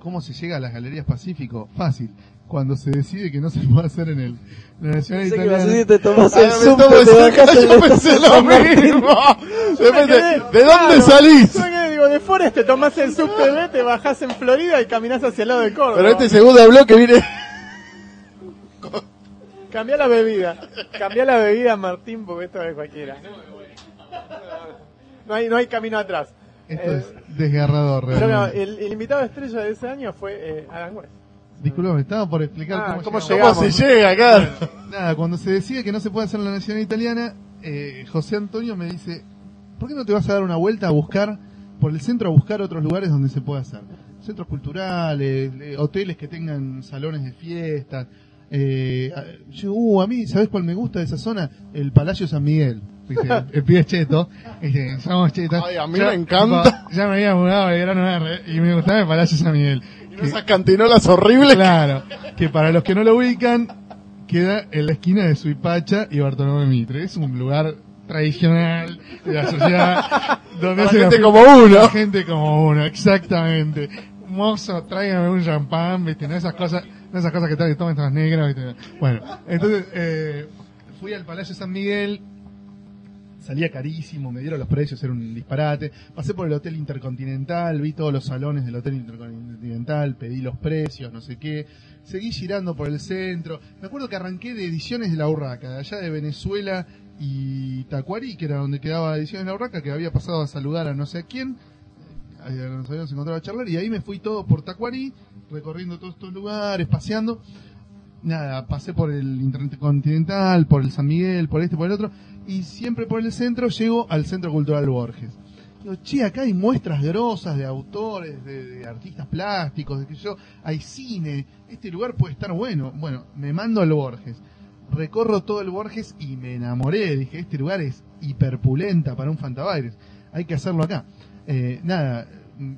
¿Cómo se llega a las galerías Pacífico? Fácil. Cuando se decide que no se puede hacer en el la Nacional Pensé que Italiana. decir, te tomás Ah, el tomo te (laughs) en yo pensé lo mismo. Depende, ¿de dónde salís? Que de Forest te tomás el subte te bajás en Florida y caminás hacia el lado de Córdoba. Pero este segundo bloque viene... (laughs) Cambia la bebida. Cambia la bebida, Martín, porque esto es cualquiera. No hay, no hay camino atrás. Esto Eh, es desgarrador, pero no, realmente. el, el invitado estrella de ese año fue eh, Adam West. Disculpame, estaba por explicar Ah, cómo, ¿cómo llegamos. ¿Cómo se llega acá? Nada, cuando se decide que no se puede hacer en la Nacional Italiana, eh, José Antonio me dice, ¿por qué no te vas a dar una vuelta a buscar, por el centro a buscar otros lugares donde se pueda hacer? Centros culturales, eh, hoteles que tengan salones de fiestas. Eh, yo, uh, a mí, ¿sabes cuál me gusta de esa zona? El Palacio San Miguel. ¿Viste? (laughs) El pibe cheto. Dice, somos chetos. Ay, a mí Ya- me encanta. Ya me había mudado de Grano R y me gustaba el Palacio San Miguel. Y esas cantinolas horribles. Claro, que para los que no lo ubican, queda en la esquina de Suipacha y Bartolomé Mitre. Es un lugar tradicional de la sociedad (laughs) donde la gente como uno. gente como uno, exactamente. Mozo, tráigame un champán, viste, no esas cosas, no esas cosas que traen toman estas negras, viste. Bueno, entonces, eh, fui al Palacio San Miguel, salía carísimo, me dieron los precios, era un disparate. Pasé por el Hotel Intercontinental, vi todos los salones del Hotel Intercontinental, pedí los precios, no sé qué. Seguí girando por el centro. Me acuerdo que arranqué de Ediciones de la Urraca, de allá de Venezuela y Tacuarí, que era donde quedaba Ediciones de la Urraca, que había pasado a saludar a no sé quién. Nos habíamos encontrado a charlar y ahí me fui todo por Tacuarí, recorriendo todos estos lugares, paseando nada, pasé por el Intercontinental, por el San Miguel, por este, por el otro, y siempre por el centro llego al Centro Cultural Borges. Digo, che, acá hay muestras grosas de autores, de, de artistas plásticos, de que yo, hay cine, este lugar puede estar bueno. Bueno, me mando al Borges. Recorro todo el Borges y me enamoré. Dije, este lugar es hiperpulenta para un Fantabaires. Hay que hacerlo acá. Eh, nada,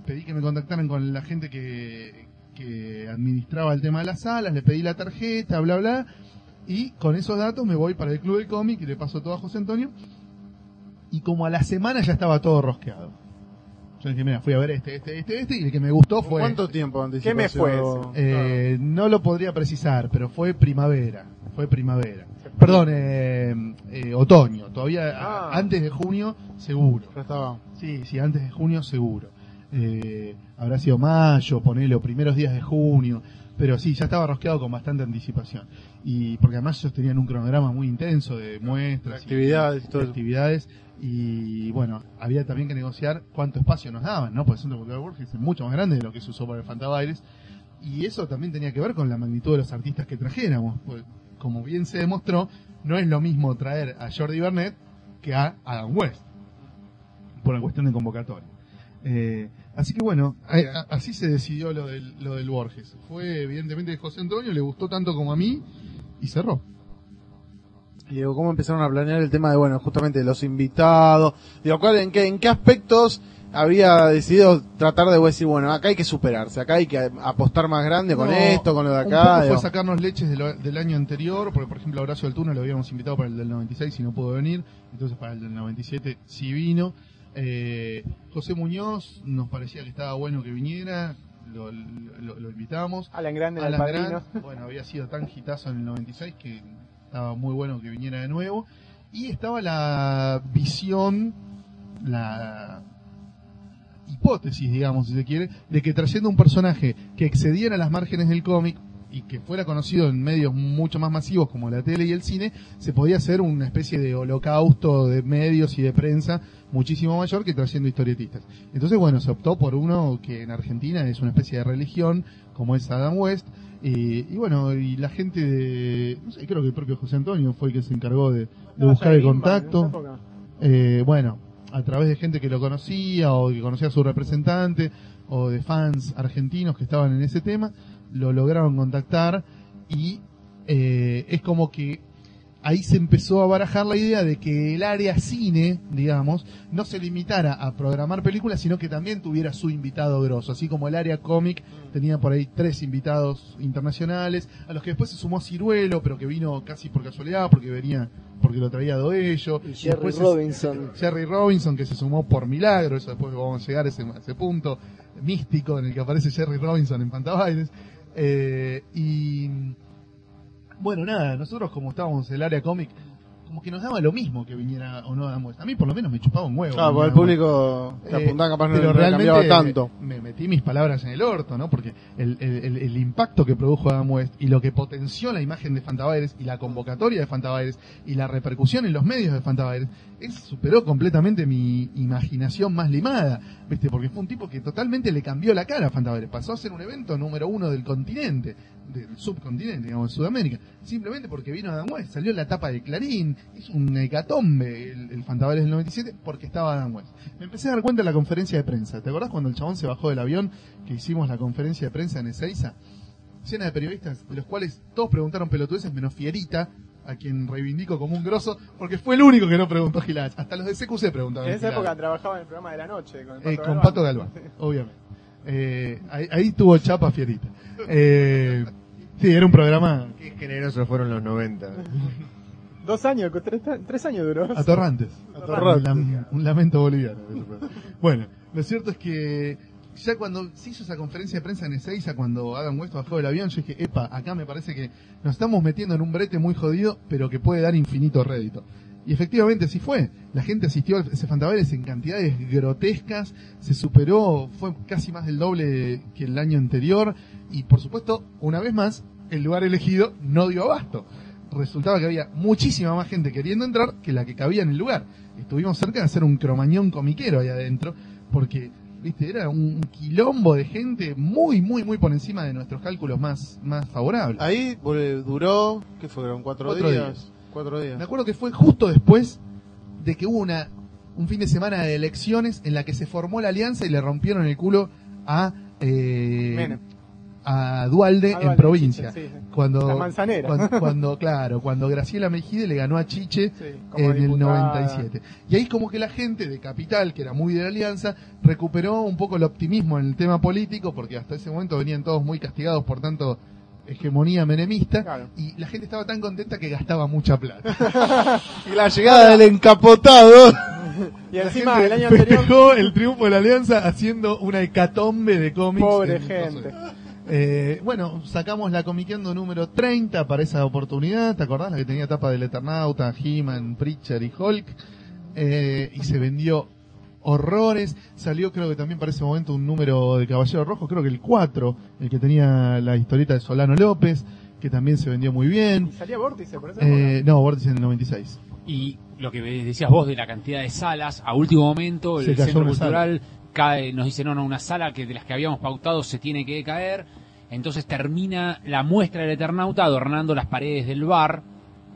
pedí que me contactaran con la gente que, que administraba el tema de las salas, le pedí la tarjeta, bla, bla, y con esos datos me voy para el Club del Cómic y le paso todo a José Antonio. Y como a la semana ya estaba todo rosqueado. Yo dije, mira, fui a ver este, este, este, este, y el que me gustó fue... ¿Cuánto tiempo de ¿Qué mes fue? Eh, no lo podría precisar, pero fue primavera. Fue primavera. Perdón, eh, eh, otoño. Todavía Ah. antes de junio, seguro. Ya estaba. Sí, sí, antes de junio, seguro. Eh, habrá sido mayo, ponele, o primeros días de junio. Pero sí, ya estaba rosqueado con bastante anticipación. Y porque además ellos tenían un cronograma muy intenso de muestras, Actividades y todo actividades. Y bueno, había también que negociar cuánto espacio nos daban, ¿no? Porque el Centro Cultural Borges es mucho más grande de lo que se usó para el Fantabaires. Y eso también tenía que ver con la magnitud de los artistas que trajéramos. Pues, como bien se demostró, no es lo mismo traer a Jordi Bernet que a Adam West. Por la cuestión de convocatoria. Eh, así que bueno, así se decidió lo del, lo del Borges. Fue evidentemente José Antonio, le gustó tanto como a mí y cerró. Y digo, ¿cómo empezaron a planear el tema de, bueno, justamente los invitados? Digo, ¿cuál, en, qué, ¿en qué aspectos había decidido tratar de decir, bueno, acá hay que superarse, acá hay que apostar más grande con No, esto, con lo de Un acá? poco digo. fue sacarnos leches de lo- del año anterior, porque por ejemplo a Horacio Altuna lo habíamos invitado para el del 96 y no pudo venir, entonces para el del 97 sí vino. Eh, José Muñoz nos parecía que estaba bueno que viniera, lo, lo- lo invitamos. Alan Grande Alan. Grant, bueno, había sido tan hitazo en el 96 que estaba muy bueno que viniera de nuevo. Y estaba la visión, la hipótesis, digamos, si se quiere, de que trayendo un personaje que excediera las márgenes del cómic, y que fuera conocido en medios mucho más masivos como la tele y el cine, se podía hacer una especie de holocausto de medios y de prensa muchísimo mayor que trayendo historietistas. Entonces, bueno, se optó por uno que en Argentina es una especie de religión, como es Adam West, y, y bueno, y la gente de, no sé, creo que el propio José Antonio fue el que se encargó de, de No, buscar el contacto. Eh, bueno, a través de gente que lo conocía o que conocía a su representante o de fans argentinos que estaban en ese tema, lo lograron contactar y eh, es como que ahí se empezó a barajar la idea de que el área cine, digamos, no se limitara a programar películas, sino que también tuviera su invitado grosso, así como el área cómic tenía por ahí tres invitados internacionales, a los que después se sumó Ciruelo, pero que vino casi por casualidad, porque venía, porque lo traía Doello. Y Y Jerry es- Robinson. Jerry Robinson que se sumó por milagro, eso después vamos a llegar a ese, a ese punto místico en el que aparece Jerry Robinson en Pantabaires. Eh, y bueno, nada, nosotros como estábamos en el área cómic, como que nos daba lo mismo que viniera o no Adam West. A mí por lo menos me chupaba un huevo. Claro, que porque el público eh, apuntaba capaz no pero le realmente tanto. Me, me metí mis palabras en el orto, ¿no? Porque el, el- el- el impacto que produjo Adam West y lo que potenció la imagen de Fantabaires y la convocatoria de Fantabaires y la repercusión en los medios de Fantabaires, es, superó completamente mi imaginación más limada, ¿viste? Porque fue un tipo que totalmente le cambió la cara a Fantabaires. Pasó a ser un evento número uno del continente, del subcontinente, digamos, de Sudamérica, simplemente porque vino Adam West, salió en la tapa de Clarín, es un hecatombe el, el Fantabaires del 97 porque estaba Adam West. Me empecé a dar cuenta en la conferencia de prensa. ¿Te acordás cuando el chabón se bajó del avión que hicimos la conferencia de prensa en Ezeiza? Llena de periodistas, de los cuales todos preguntaron pelotudeces menos Fierita, a quien reivindico como un grosso, porque fue el único que no preguntó giladas. Hasta los de CQC preguntaron. En esa época trabajaba en el programa de la noche con, el Eh, Pato con Galván. Pato Galván, obviamente. Eh, ahí, ahí tuvo chapa Fierita. Eh, sí, era un programa Qué generosos fueron los 90. (laughs) Dos años, tres, tres años duró. Atorrantes. Atorrantes. Un, lam- un lamento boliviano. Bueno, lo cierto es que ya cuando se hizo esa conferencia de prensa en Ezeiza, cuando Adam West bajó del avión, yo dije, epa, acá me parece que nos estamos metiendo en un brete muy jodido, pero que puede dar infinito rédito. Y efectivamente así fue. La gente asistió a ese en cantidades grotescas, se superó, fue casi más del doble que el año anterior, y por supuesto, una vez más, el lugar elegido no dio abasto resultaba que había muchísima más gente queriendo entrar que la que cabía en el lugar. Estuvimos cerca de hacer un cromañón comiquero ahí adentro, porque, viste, era un quilombo de gente muy, muy, muy por encima de nuestros cálculos más, más favorables. Ahí eh, duró, ¿qué fueron? ¿Cuatro, Cuatro días? días. Cuatro días. Me acuerdo que fue justo después de que hubo una, un fin de semana de elecciones en la que se formó la alianza y le rompieron el culo a, eh, Menem. A Dualde en provincia. Chiche, sí, sí. Cuando, La manzanera. Cuando, (laughs) cuando, claro, cuando Graciela Mejide le ganó a Chiche Sí, en el diputada. 97. Y ahí como que la gente de Capital, que era muy de la Alianza, recuperó un poco el optimismo en el tema político, porque hasta ese momento venían todos muy castigados por tanto hegemonía menemista, Claro. y la gente estaba tan contenta que gastaba mucha plata. (laughs) Y la llegada del encapotado. Y La encima gente el año (laughs) anterior, el triunfo de la Alianza haciendo una hecatombe de cómics. pobre en gente. cosas. Eh, bueno, sacamos la Comiqueando número 30 para esa oportunidad. ¿Te acordás? La que tenía tapa del Eternauta, He-Man, Preacher y Hulk. Eh, y se vendió horrores. Salió, creo que también para ese momento, un número de Caballero Rojo, creo que el 4, el que tenía la historieta de Solano López, que también se vendió muy bien. Y salía Vórtice por eso. Eh, no, Vórtice en el 96. Y lo que decías vos de la cantidad de salas, a último momento el centro cultural cae, nos dice, no, no, una sala que de las que habíamos pautado se tiene que caer. Entonces termina la muestra del Eternauta adornando las paredes del bar,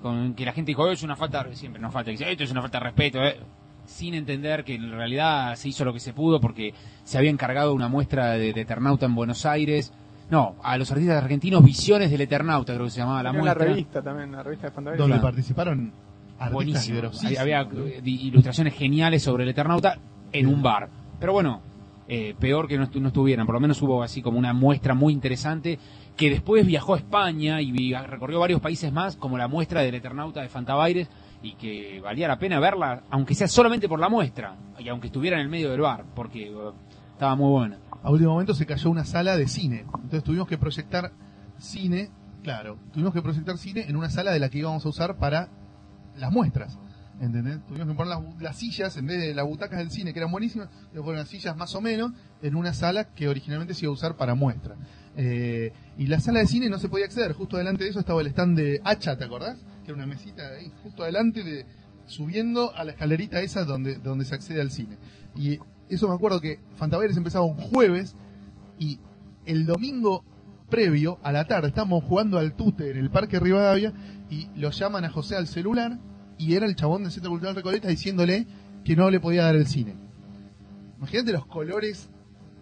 con que la gente dijo, "Oh, es una falta, siempre nos falta, dice, esto es una falta de respeto, eh", sin entender que en realidad se hizo lo que se pudo porque se había encargado una muestra de, de Eternauta en Buenos Aires. No, a los artistas argentinos, Visiones del Eternauta, creo que se llamaba la Tenía una muestra. revista también, la revista de Fantasía. Donde participaron artistas. Había eh, ilustraciones geniales sobre el Eternauta en un bar. Pero bueno, eh, peor que no, estu- no estuvieran. Por lo menos hubo así como una muestra muy interesante que después viajó a España y recorrió varios países más, como la muestra del Eternauta de Fantabaires, y que valía la pena verla, aunque sea solamente por la muestra, y aunque estuviera en el medio del bar, porque eh, estaba muy buena. a último momento se cayó una sala de cine. Entonces tuvimos que proyectar cine, claro, tuvimos que proyectar cine en una sala de la que íbamos a usar para las muestras. ¿Entendés? Tuvimos que poner las, las sillas, en vez de las butacas del cine, que eran buenísimas, le poner las sillas más o menos en una sala que originalmente se iba a usar para muestra. Eh, y la sala de cine no se podía acceder, justo delante de eso estaba el stand de Hacha, ¿te acordás? Que era una mesita ahí, justo adelante de, subiendo a la escalerita esa donde, donde se accede al cine. Y eso me acuerdo que Fantaveres empezaba un jueves y el domingo previo, a la tarde, estábamos jugando al tute en el Parque Rivadavia y lo llaman a José al celular y era el chabón del Centro Cultural Recoleta diciéndole que no le podía dar el cine. Imagínate los colores,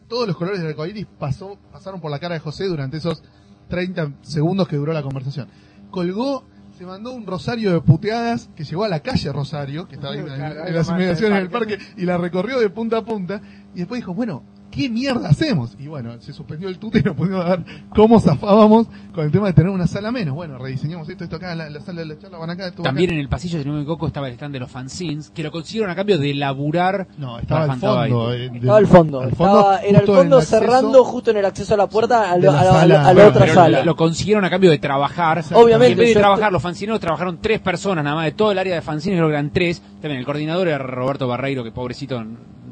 todos los colores del arcoíris pasó, pasaron por la cara de José durante esos 30 segundos que duró la conversación. Colgó, se mandó un rosario de puteadas que llegó a la calle Rosario, que estaba ahí en, en las inmediaciones del el parque, y la recorrió de punta a punta, y después dijo, bueno, ¿qué mierda hacemos? Y bueno, se suspendió el tute y nos pudimos dar cómo zafábamos con el tema de tener una sala menos. Bueno, rediseñamos esto, esto acá, la, la sala de la charla van acá, También acá. en el pasillo, si no me equivoco, estaba el stand de los fanzines, que lo consiguieron a cambio de laburar. No, estaba al fondo. Eh, de- Estaba al fondo, al estaba, era el en fondo acceso. cerrando justo en el acceso a la puerta a, de lo- la a la, a la- sala. a la Bueno, otra sala. Lo consiguieron a cambio de trabajar. Obviamente, Y en vez de trabajar, los fanzineros trabajaron tres personas nada más de todo el área de fanzines, creo que eran tres. También el coordinador era Roberto Barreiro, que pobrecito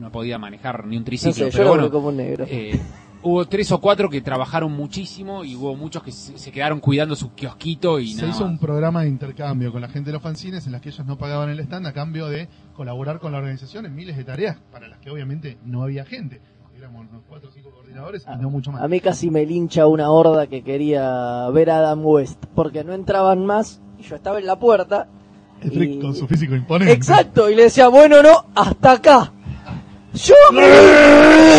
no podía manejar ni un No triciclo. sé, pero bueno, veo como un negro. eh, hubo tres o cuatro que trabajaron muchísimo y hubo muchos que se, quedaron cuidando su kiosquito y Se nada hizo más. un programa de intercambio con la gente de los fanzines en las que ellos no pagaban el stand a cambio de colaborar con la organización en miles de tareas para las que obviamente no había gente. Éramos unos cuatro o cinco coordinadores y no mucho más. A mí casi me lincha una horda que quería ver a Adam West, porque no entraban más y yo estaba en la puerta. Y- con su físico imponente. Exacto, y le decía, bueno, no, hasta acá. Yo me,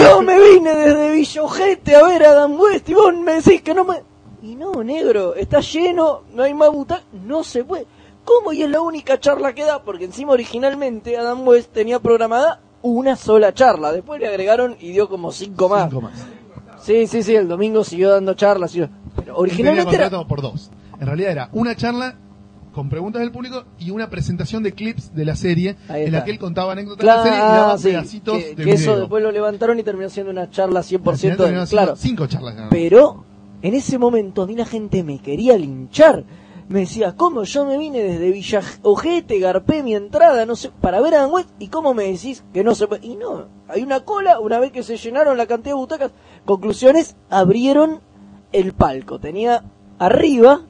yo me vine desde Villojete a ver a Adam West y vos me decís que no me... Y no, negro, está lleno, no hay más butacas, no se puede. ¿Cómo? Y es la única charla que da, porque encima originalmente Adam West tenía programada una sola charla. Después le agregaron y dio como cinco más. Cinco más. Sí, sí, sí, el domingo siguió dando charlas. siguió- Pero originalmente era... por dos. En realidad era una charla con preguntas del público y una presentación de clips de la serie en la que él contaba anécdotas de la serie y daba Claro, sí, pedacitos que, de que eso después lo levantaron y terminó siendo una charla 100% Al final de... siendo Claro, Cinco charlas. pero en ese momento a mí la gente me quería linchar. Me decía, ¿cómo yo me vine desde Villa Ojete, garpé mi entrada, no sé, para ver a West? ¿Y cómo me decís que no se puede? Y no, hay una cola, una vez que se llenaron la cantidad de butacas, conclusiones, abrieron el palco. Tenía arriba,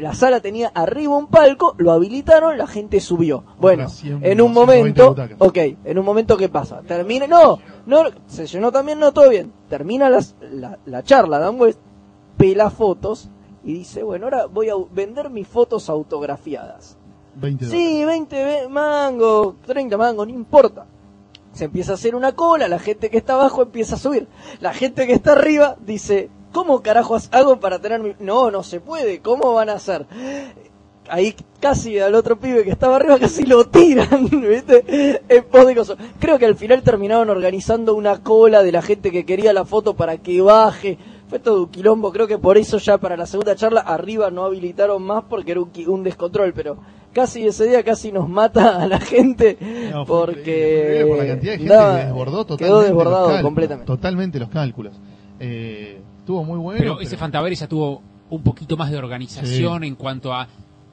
la sala tenía arriba un palco, lo habilitaron, la gente subió. Bueno, Otras 100, en un 120 momento, ok, en un momento ¿qué pasa? Termina, no, no, se llenó también, no, todo bien. Termina las- la, la charla, Dan West pela fotos y dice, bueno, ahora voy a vender mis fotos autografiadas. 20 dólares. Sí, 20 ve- mangos, 30 mangos, no importa. Se empieza a hacer una cola, la gente que está abajo empieza a subir. La gente que está arriba dice, ¿cómo carajos hago para tener mi... No, no se puede, ¿cómo van a hacer? Ahí casi al otro pibe que estaba arriba casi lo tiran, (laughs) ¿viste? En pos de cosas. Creo que al final terminaron organizando una cola de la gente que quería la foto para que baje. Fue todo un quilombo, creo que por eso ya para la segunda charla arriba no habilitaron más porque era un, un descontrol, pero casi ese día casi nos mata a la gente No, porque por la cantidad de gente que desbordó totalmente. quedó desbordado los cálculos, completamente. Totalmente los cálculos. Eh, estuvo muy bueno. Pero ese Fantaveres ya tuvo un poquito más de organización en cuanto a.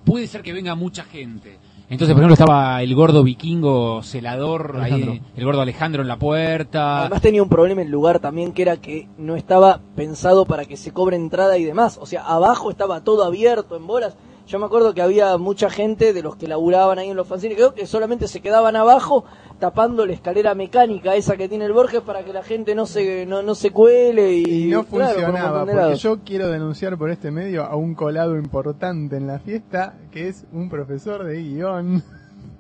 Puede ser que venga mucha gente. Entonces, por ejemplo, estaba el gordo vikingo celador, ahí, el gordo Alejandro en la puerta. Además tenía un problema el lugar también que era que no estaba pensado para que se cobre entrada y demás. O sea, abajo estaba todo abierto en bolas. Yo me acuerdo que había mucha gente de los que laburaban ahí en los fanzines, creo que solamente se quedaban abajo tapando la escalera mecánica esa que tiene el Borges para que la gente no se no, no se cuele y, Y no claro, funcionaba, porque yo quiero denunciar por este medio a un colado importante en la fiesta, que es un profesor de guion,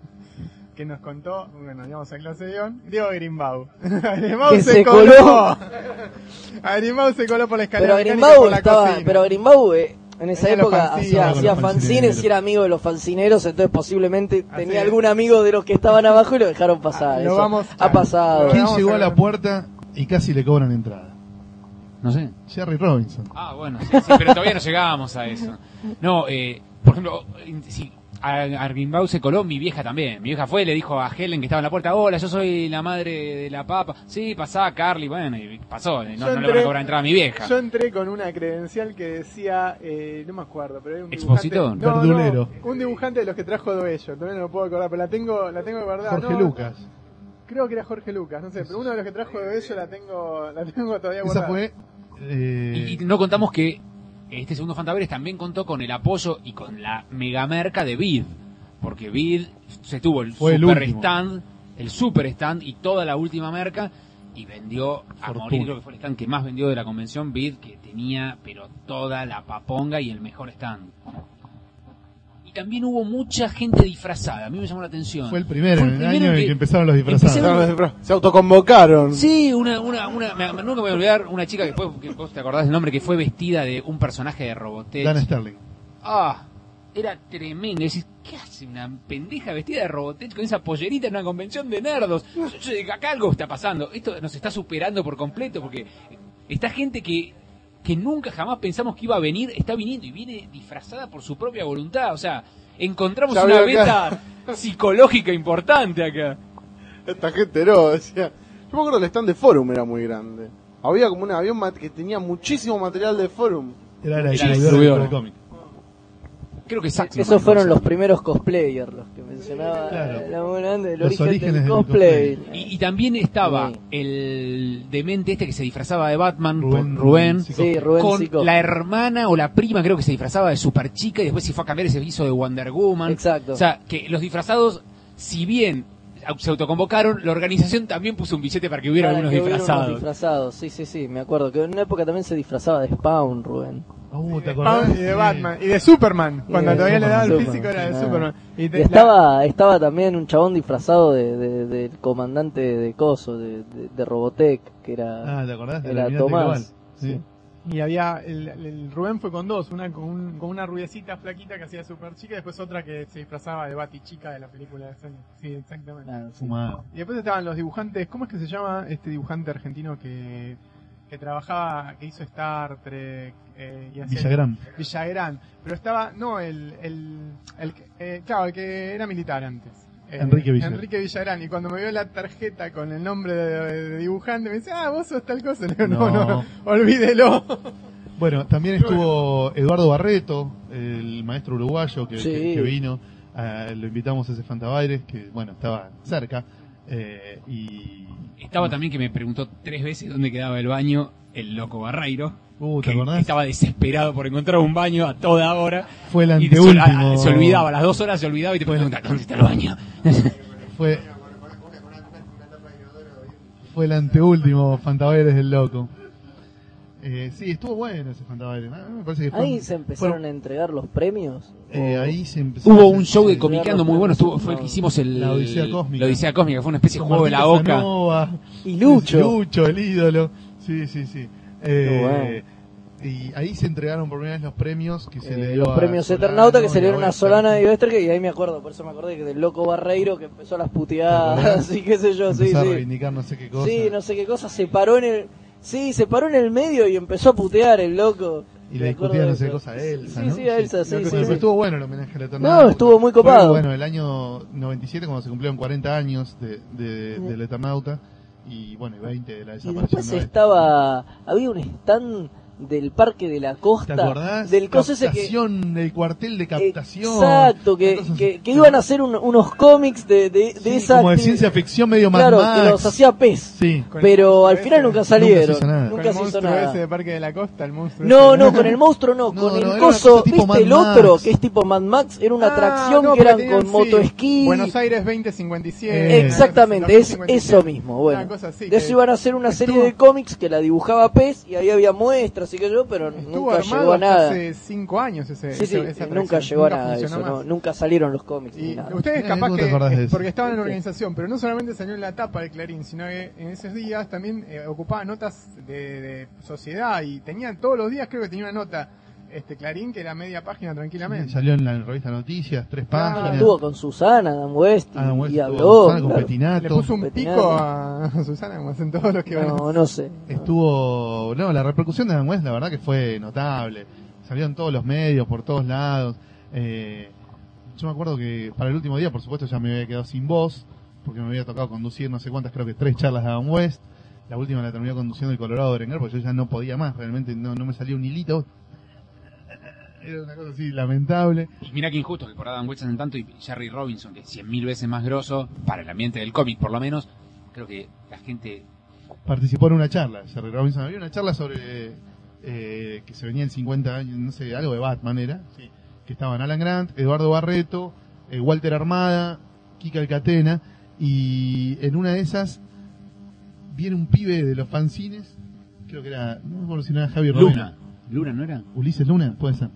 (laughs) que nos contó, bueno, íbamos a clase de guion, Diego Grimbau. (laughs) Grimbau se, coló. coló. A (laughs) Grimbau se coló por la escalera Pero mecánica Grimbau por la estaba, cocina. pero Grimbau eh, en esa Tenía época hacía, hacía fanzines y era amigo de los fanzineros, entonces posiblemente Así tenía es. algún amigo de los que estaban abajo y lo dejaron pasar. Ah, lo Eso vamos- ha pasado. ¿Quién llegó a la puerta y casi le cobran entrada? No sé. Jerry Robinson. Ah, bueno, sí, sí, pero todavía no llegábamos a eso. No, eh, por ejemplo, si, Ar- Argimbaud se coló, mi vieja también. Mi vieja fue y le dijo a Helen que estaba en la puerta, hola, yo soy la madre de la papa. Sí, pasá, Carly, bueno, y pasó. No, no le van a cobrar entrada a mi vieja. Yo entré con una credencial que decía, eh, no me acuerdo, pero era un Expositor. dibujante. No, Verdulero. no, un dibujante de los que trajo Doello, todavía no lo puedo acordar, pero la tengo, la tengo guardada. Jorge no, Lucas. Creo que era Jorge Lucas, no sé, pero uno de los que trajo Doello la tengo, la tengo todavía Esa guardada. fue. eh, Y, y no contamos que este segundo Fantaveres también contó con el apoyo y con la megamerca de Vid. Porque Vid se tuvo el Fue super stand, el super stand y toda la última merca y vendió a Fortuna. morir, creo que fue el stand que más vendió de la convención, Vid, que tenía pero toda la paponga y el mejor stand. También hubo mucha gente disfrazada, a mí me llamó la atención. fue el primero, Fue en el el año en que que empezaron los disfrazados. Se autoconvocaron. Sí, una, una, una, me- nunca me voy a olvidar una chica que fue, que vos te acordás del nombre, que fue vestida de un personaje de Robotech. Dan Sterling. Ah, era tremendo. Decís, ¿qué hace una pendeja vestida de Robotech con esa pollerita en una convención de nerdos? Yo- yo acá algo está pasando. Esto nos está superando por completo porque esta gente que, que nunca jamás pensamos que iba a venir, está viniendo y viene disfrazada por su propia voluntad. O sea, encontramos una beta (laughs) psicológica importante acá. Esta gente no, decía. Yo me acuerdo que el stand de Forum era muy grande. Había como un mat- que tenía muchísimo material de Forum. Era la del cómic. Creo que Saxon Esos fueron los primeros cosplayers, los que mencionaba Claro. la el Los origen orígenes del del cosplay. Y, y también estaba Sí. el demente este que se disfrazaba de Batman, Rubén- Rubén, Sí, Rubén con la hermana o la prima creo que se disfrazaba de super chica y después se fue a cambiar y se hizo de Wonder Woman. Exacto. O sea, que los disfrazados, si bien se autoconvocaron, la organización también puso un billete para que hubiera Para algunos que hubiera unos disfrazados. disfrazados, sí, sí, sí, me acuerdo. Que en una época también se disfrazaba de Spawn, Rubén. Uh, ¿te Spawn acordás? y de. Batman, y de Superman, Y cuando de todavía le daba el Superman, físico era de ah. Superman. Y Y te- la- estaba, estaba también un chabón disfrazado de, de- del comandante de Coso, de, de, de Robotech, que era, Ah, ¿te acordás? era Tomás. Global. Sí. Sí. Y había, el, el Rubén fue con dos, una con, un- con una rubiecita flaquita que hacía super chica y después otra que se disfrazaba de Bati chica de la película de Sony. Sí, exactamente. Ah, sí. Y después estaban los dibujantes, ¿cómo es que se llama este dibujante argentino que, que trabajaba, que hizo Star Trek? Eh, y hacía- Villagrán. Villagrán. Pero estaba, no, el, el, el que- eh, claro, el que era militar antes. Eh, Enrique Villagrán. Enrique Villagrán. Y cuando me vio la tarjeta con el nombre de, de dibujante, me dice, ah, vos sos tal cosa. (laughs) Le digo, no, no, No. olvídelo. Bueno, también estuvo Eduardo Barreto, el maestro uruguayo que, Sí. que- que vino. Ah, lo invitamos a ese Fantabaires, que bueno, estaba cerca. eh, y. Estaba también que me preguntó tres veces dónde quedaba el baño el loco Barreiro. Uh, ¿te que acordás? estaba desesperado por encontrar un baño a toda hora. Fue el Y se, anteúltimo. a- se olvidaba, a las dos horas se olvidaba y te preguntaba, ¿dónde está el baño? (laughs) Fue. Fue el anteúltimo Fantabaires del loco. Eh, sí, estuvo bueno ese Fantabaires. ¿no? Me parece que fue- Ahí se empezaron a entregar los premios. eh, ahí se empezó Hubo a un show de sí, comiqueando muy bueno, estuvo, fue el que hicimos el, La Odisea Cósmica. La Odisea Cósmica, fue una especie de juego de la Martín oca. Casanova, Y Lucho. Lucho, el ídolo. Sí, sí, sí. Eh, bueno. Y ahí se entregaron por primera vez los premios que se Eh, le dio los a premios Eternauta que se le dieron a. Solana y Westerge y ahí me acuerdo, por eso me acordé que del loco Barreiro que empezó las ¿Te puteadas (laughs) y qué sé yo, sí, Empezó a sí. reivindicar no sé qué cosa. Sí, no sé qué cosa, se paró en el... Sí, se paró en el medio y empezó a putear el loco. Y le acuerdo discutía de no sé cosa a Elsa, Sí, ¿no? sí, a Elsa, sí, Pero sí, sí. Estuvo bueno el homenaje a la Eternauta. No, estuvo muy copado. bueno, el año 97 cuando se cumplieron 40 años de, de, del Eternauta y bueno, y 20 de la Y desaparición. después de estaba... Había un stand del Parque de la ¿Te Costa. acordás? Del coso ese que... Del cuartel de captación. Exacto, que, que, que iban a hacer un- unos cómics de, de, de Sí, esa... como de ciencia ficción medio Mad Claro, Max. que los hacía PES. Sí. Pero al final ese. nunca salieron. hizo nada. Con Nunca el se hizo nada. ese de Parque de la Costa, el monstruo No, ese. no, (laughs) con el monstruo no, No, con no, el coso, ¿viste el otro? Max. Que es tipo Mad Max, era una Ah, atracción no, que eran tenían, con sí, motoesquí. Buenos Aires 2057. Eh, Exactamente, es 2057. eso mismo. Bueno, Una cosa así, de eso iban a hacer una serie de cómics que la dibujaba PES y ahí había muestras y que yo, pero Estuvo nunca llegó a nada. hace cinco años ese, Sí, sí, esa nunca llegó a nada eso, no, nunca salieron los cómics ni Y nada. ustedes Eh, capaz ¿cómo te que, eh, eso? porque estaban en la organización, pero no solamente salió en la tapa de Clarín, sino que en esos días también eh, ocupaba notas de, de sociedad y tenían todos los días creo que tenía una nota este Clarín que era media página tranquilamente. Salió en la revista Noticias, tres Ah, páginas. Estuvo con Susana, Adam West y, Adam West y habló. Susana con claro. Petinato. Le puso un Petinato. pico a (laughs) Susana como hacen todos los que van. No, no sé. Estuvo, no, la repercusión de Adam West la verdad que fue notable. Salió en todos los medios, por todos lados. Eh, yo me acuerdo que para el último día, por supuesto, ya me había quedado sin voz, porque me había tocado conducir no sé cuántas, creo que tres charlas de Adam West. La última la terminé conduciendo el Colorado Berenguer, porque yo ya no podía más, realmente no, no me salía un hilito. Era una cosa así lamentable. Mira que injusto que por Adam West en tanto y Jerry Robinson, que es cien mil veces más grosso, para el ambiente del cómic por lo menos, creo que la gente Participó en una charla, Jerry Robinson. Había una charla sobre eh, que se venía en 50 años, no sé, algo de Batman era. Que estaban Alan Grant, Eduardo Barreto, eh, Walter Armada, Kika Alcatena. Y en una de esas viene un pibe de los fanzines, creo que era, no me acuerdo si no era Javier Luna. Luna, ¿no era? Ulises Luna, puede ser.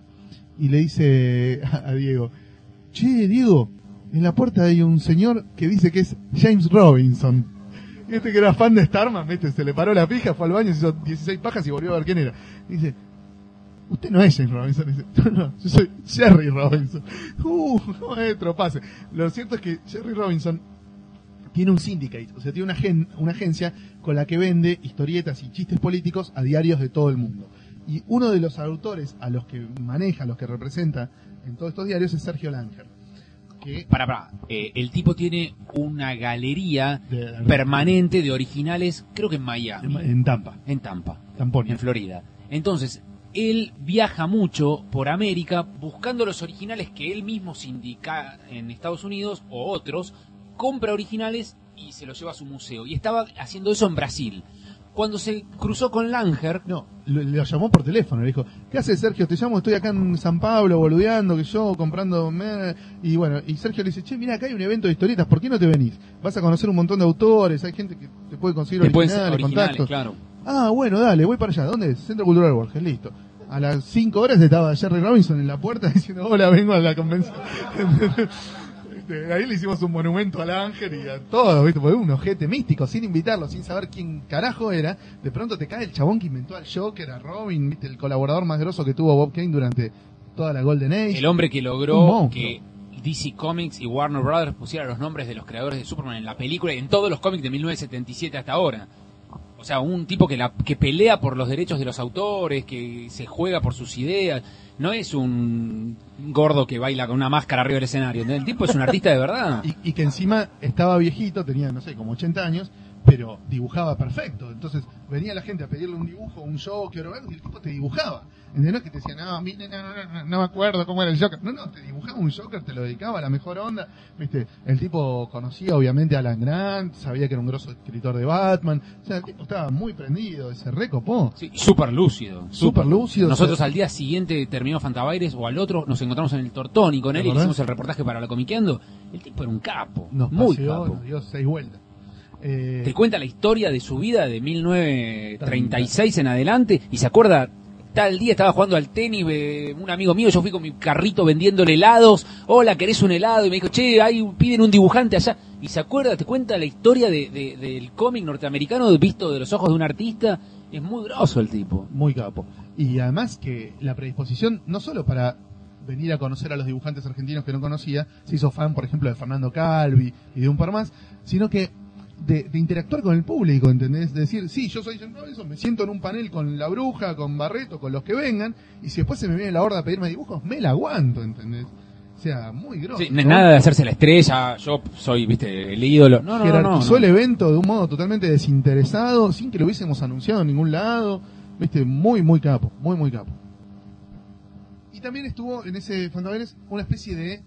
Y le dice a, Diego, che, Diego, en la puerta hay un señor que dice que es James Robinson. Este que era fan de Starman, ¿viste? se le paró la pija, fue al baño, se hizo 16 pajas y volvió a ver quién era. Dice, usted no es James Robinson. Dice, no, no, yo soy Jerry Robinson. (laughs) Uh, maestro, pase. Lo cierto es que Jerry Robinson tiene un syndicate, o sea, tiene una, gen- una agencia con la que vende historietas y chistes políticos a diarios de todo el mundo. Y uno de los autores a los que maneja, a los que representa en todos estos diarios es Sergio Langer. Que Para, para, eh, el tipo tiene una galería de- permanente de originales, creo que en Miami, en Tampa, en Tampa, Tamponia. en Florida. Entonces, él viaja mucho por América buscando los originales que él mismo sindica en Estados Unidos o otros, compra originales y se los lleva a su museo. Y estaba haciendo eso en Brasil. Cuando se cruzó con Langer, No, lo, lo llamó por teléfono, le dijo, ¿qué haces Sergio? Te llamo, estoy acá en San Pablo boludeando, que yo comprando... mer-". Y bueno, y Sergio le dice, che, mira, acá hay un evento de historietas, ¿por qué no te venís? Vas a conocer un montón de autores, hay gente que te puede conseguir originales, originales, contactos. claro. Ah, bueno, dale, voy para allá. ¿Dónde es? Centro Cultural Borges, listo. A las 5 horas estaba Jerry Robinson en la puerta (laughs) diciendo, hola, vengo a la convención. (laughs) Este, Ahí le hicimos un monumento al ángel y a todo, ¿viste? Porque un ojete místico, sin invitarlo, sin saber quién carajo era. De pronto te cae el chabón que inventó al Joker, a Robin, ¿viste? El colaborador más grosso que tuvo Bob Kane durante toda la Golden Age. El hombre que logró que DC Comics y Warner Brothers pusieran los nombres de los creadores de Superman en la película y en todos los cómics de 1977 hasta ahora. O sea, un tipo que, la, que pelea por los derechos de los autores, que se juega por sus ideas. No es un gordo que baila con una máscara arriba del escenario. El tipo es un artista de verdad. (laughs) Y, que encima estaba viejito, tenía, no sé, como 80 años, pero dibujaba perfecto. Entonces venía la gente a pedirle un dibujo, un o algo, y el tipo te dibujaba. ¿Entendés? Que te decía, no, mire, no, no, no, no me acuerdo cómo era el Joker. No, no, te dibujaba un Joker, te lo dedicaba a la mejor onda. ¿Viste? El tipo conocía obviamente a Alan Grant, sabía que era un grosso escritor de Batman. O sea, el tipo estaba muy prendido, se recopó. Sí, súper lúcido. Súper lúcido. Nosotros al día siguiente terminó Fantabaires o al otro nos encontramos en el Tortón y con ¿Te él y hicimos el reportaje para la Comiqueando. El tipo era un capo. nos muy paseó, capo. nos dio seis vueltas. Eh, te cuenta la historia de su vida de 1936 en adelante y se acuerda tal día estaba jugando al tenis un amigo mío yo fui con mi carrito vendiéndole helados. Hola querés un helado y me dijo che hay piden un dibujante allá. Y se acuerda te cuenta la historia de, de- del cómic norteamericano visto de los ojos de un artista. Es muy grosso el tipo. Muy capo. Y además que la predisposición, no solo para venir a conocer a los dibujantes argentinos que no conocía, se hizo fan, por ejemplo, de Fernando Calvi y de un par más, sino que de, de interactuar con el público, ¿entendés? De decir, sí, yo soy James Robinson, me siento en un panel con la bruja, con Barreto, con los que vengan, y si después se me viene la horda a pedirme dibujos, me la aguanto, ¿entendés? O sea, muy grosso. Sí, no nada de hacerse la estrella yo soy viste el ídolo no no no, no, jerarquizó no. el evento de un modo totalmente desinteresado, sin que lo hubiésemos anunciado en ningún lado. Viste, muy, muy capo, muy, muy capo. Y también estuvo en ese Fantaveres una especie de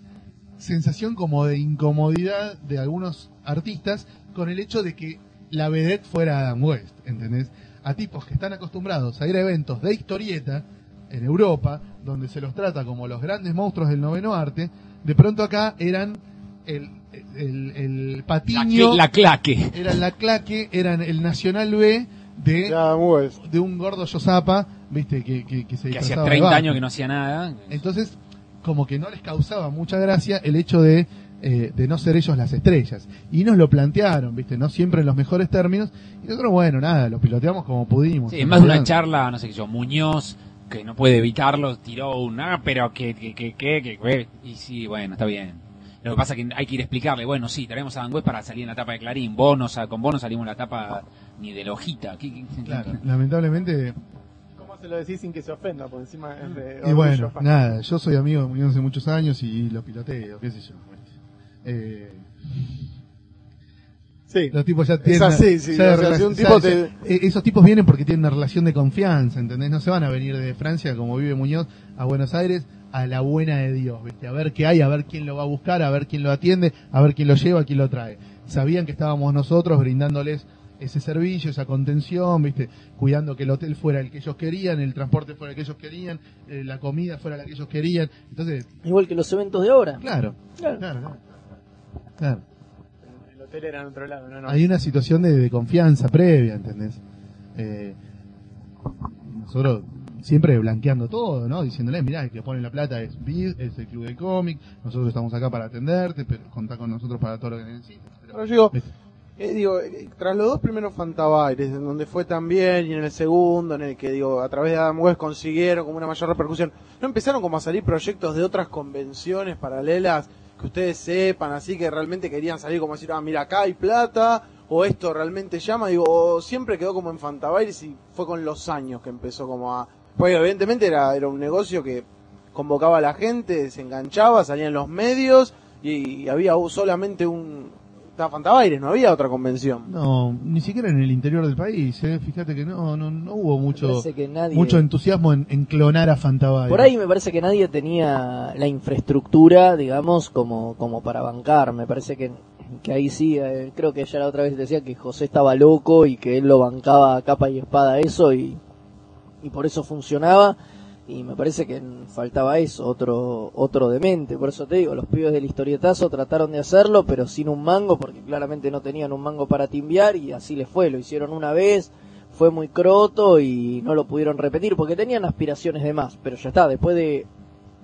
sensación como de incomodidad de algunos artistas con el hecho de que la vedette fuera Adam West, ¿entendés? A tipos que están acostumbrados a ir a eventos de historieta en Europa, donde se los trata como los grandes monstruos del noveno arte, de pronto acá eran el, el, el la, patiño, la claque eran la claque, eran el Nacional B de, Ya, West. de un gordo Yosapa, viste, que, que, que se que hacía disfrazaba de 30 Batman. años que no hacía nada Entonces, como que no les causaba mucha gracia el hecho de, eh, de no ser ellos las estrellas. Y nos lo plantearon, ¿viste? No siempre en los mejores términos. Y nosotros, bueno, nada, lo piloteamos como pudimos. Sí, en más de una charla, no sé qué yo, Muñoz, que no puede evitarlo, tiró un, ah, pero que, que, que, que, que, que", y sí, bueno, está bien. Lo que pasa es que hay que ir a explicarle, bueno, sí, traemos a Dan West para salir en la tapa de Clarín, vos no, con vos no salimos en la tapa ni de la hojita. ¿Qué- qué- Claro, lamentablemente, se lo decís sin que se ofenda, por encima es de Y bueno, fan. nada, yo soy amigo de Muñoz hace muchos años y lo piloteo, qué sé yo. Eh, Sí. los tipos ya Es tienen. así, sí, ya o sea, rela- si un ya- tipo ya- te- esos tipos vienen porque tienen una relación de confianza, ¿entendés? No se van a venir de Francia, como vive Muñoz, a Buenos Aires a la buena de Dios, ¿viste? A ver qué hay, a ver quién lo va a buscar, a ver quién lo atiende, a ver quién lo lleva, quién lo trae. Sabían que estábamos nosotros brindándoles ese servicio, esa contención, ¿viste? Cuidando que el hotel fuera el que ellos querían, el transporte fuera el que ellos querían, eh, la comida fuera la que ellos querían. Entonces, Igual que los eventos de ahora. claro, Claro. claro, claro. Claro. El hotel era en otro lado, no, no. Hay una situación de, de confianza previa, ¿entendés? Eh, nosotros siempre blanqueando todo, ¿no? Diciéndole, mirá, el que pone la plata es BID, es el club de cómic, nosotros estamos acá para atenderte, pero contá con nosotros para todo lo que necesites. Pero- Pero yo digo. Eh, digo, tras los dos primeros Fantabaires, en donde fue tan bien, y en el segundo, en el que, digo, a través de Adam West consiguieron como una mayor repercusión, ¿no empezaron como a salir proyectos de otras convenciones paralelas que ustedes sepan, así que realmente querían salir como decir, ah, mira, acá hay plata, o esto realmente llama, digo, o siempre quedó como en Fantabaires y fue con los años que empezó como a... Pues evidentemente era, era un negocio que convocaba a la gente, se enganchaba, salían los medios, y, había solamente un... Estaba Fantabaires, no había otra convención. No, ni siquiera en el interior del país, ¿eh? Fíjate que no, no, no hubo mucho, nadie- mucho entusiasmo en, en clonar a Fantabaire. Por ahí me parece que nadie tenía la infraestructura, digamos, como, como para bancar. Me parece que, que ahí sí, eh, creo que ya la otra vez decía que José estaba loco y que él lo bancaba a capa y espada eso y, y por eso funcionaba. Y me parece que faltaba eso, otro, otro demente. Por eso te digo, los pibes del historietazo trataron de hacerlo, pero sin un mango, porque claramente no tenían un mango para timbiar y así les fue. Lo hicieron una vez, fue muy croto y no lo pudieron repetir porque tenían aspiraciones de más. Pero ya está, después de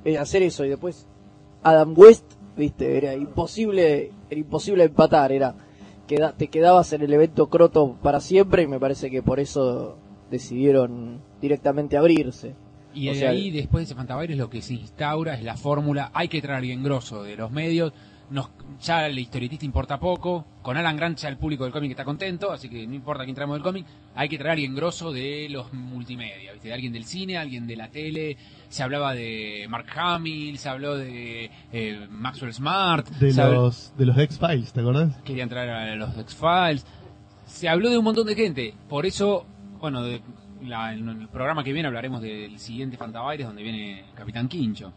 eh, hacer eso y después Adam West, viste, era imposible, era imposible empatar, era te quedabas en el evento croto para siempre y me parece que por eso decidieron directamente abrirse. Y O de sea, ahí, después de ese Fantabaires, lo que se instaura es la fórmula, hay que traer a alguien grosso de los medios, nos, ya el historietista importa poco, con Alan Grant ya el público del cómic está contento, así que no importa quién traemos del cómic, hay que traer a alguien grosso de los multimedia, ¿viste? alguien del cine, alguien de la tele, se hablaba de Mark Hamill, se habló de eh, Maxwell Smart, de los, de los X-Files, ¿te acordás? querían traer a los X-Files. Se habló de un montón de gente. Por eso, bueno, de la- en el programa que viene hablaremos del siguiente Fantabaires donde viene Capitán Quincho.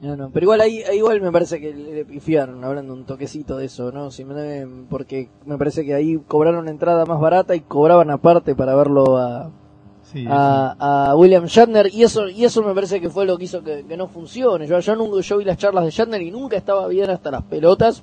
No, no, pero igual ahí, ahí igual me parece que le pifiaron, hablando un toquecito de eso, ¿no? Si me- porque me parece que ahí cobraron entrada más barata y cobraban aparte para verlo a, Sí, a, a William Shatner y eso y eso me parece que fue lo que hizo que, que no funcione. Yo, yo, nunca, yo vi las charlas de Shatner y nunca estaba bien hasta las pelotas.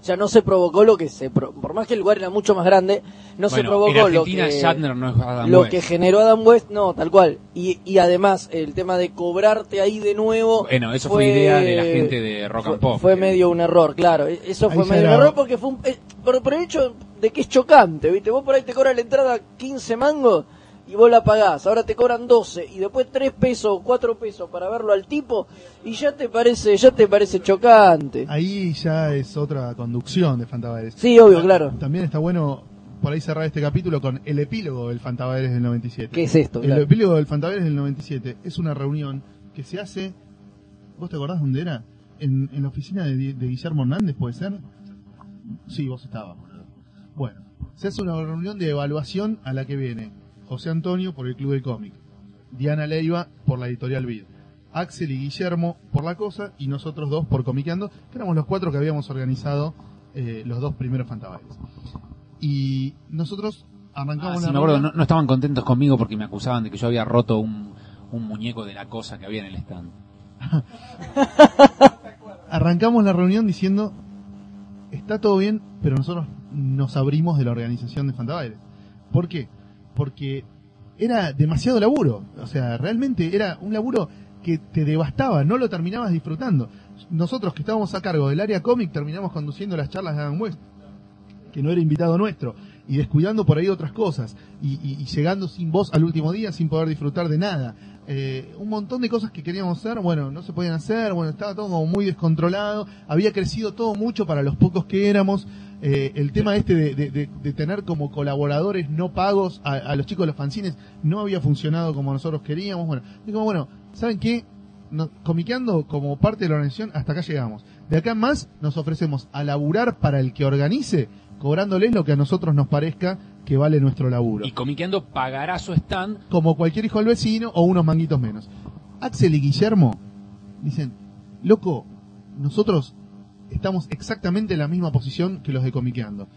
O sea, no se provocó lo que se... pro- por más que el lugar era mucho más grande, no se provocó en lo que... Shatner no es Adam lo West. que generó Adam West, no, tal cual. Y, y además, el tema de cobrarte ahí de nuevo. Bueno, eso fue idea de la gente de Rock and fue- Pop. Fue medio un error, claro. E- Eso Ahí fue medio un error porque fue un, eh, por, por el hecho de que es chocante, ¿viste? Vos por ahí te cobran la entrada 15 mangos y vos la pagás. Ahora te cobran 12 y después 3 pesos o 4 pesos para verlo al tipo y ya te parece, ya te parece chocante. Ahí ya es otra conducción de Fantabaires. Sí, obvio, claro. También está bueno por ahí cerrar este capítulo con el epílogo del Fantabaires del 97. ¿Qué es esto? El Claro. epílogo del Fantabaires del 97 es una reunión que se hace, ¿vos te acordás dónde era? En, en la oficina de, de Guillermo Hernández, ¿puede ser? Sí, vos estabas. Bueno, se hace una reunión de evaluación a la que viene José Antonio por el Club del Cómic, Diana Leiva por la editorial Vid, Axel y Guillermo por La Cosa y nosotros dos por Comiqueando, que éramos los cuatro que habíamos organizado eh, los dos primeros Fantabaires. Y nosotros Ah, arrancamos sí, la me acuerdo, reunión- no, no estaban contentos conmigo porque me acusaban de que yo había roto un, un muñeco de la cosa que había en el stand. (laughs) arrancamos la reunión diciendo está todo bien, pero nosotros nos abrimos de la organización de Fantabaires. ¿Por qué? Porque era demasiado laburo. O sea, realmente era un laburo que te devastaba, no lo terminabas disfrutando. Nosotros que estábamos a cargo del área cómic terminamos conduciendo las charlas de Adam West, que no era invitado nuestro, y descuidando por ahí otras cosas, y, llegando sin voz al último día sin poder disfrutar de nada. Eh, un montón de cosas que queríamos hacer, bueno, no se podían hacer, bueno, estaba todo como muy descontrolado, había crecido todo mucho para los pocos que éramos, Eh, el tema este de, de- de- de tener como colaboradores no pagos a, a los chicos de los fanzines no había funcionado como nosotros queríamos. Bueno, digo, bueno, ¿saben qué? No, comiqueando como parte de la organización, hasta acá llegamos. De acá en más, nos ofrecemos a laburar para el que organice, cobrándoles lo que a nosotros nos parezca que vale nuestro laburo. Y Comiqueando pagará su stand. Como cualquier hijo del vecino o unos manguitos menos. Axel y Guillermo dicen, loco, nosotros estamos exactamente en la misma posición que los de Comiqueando.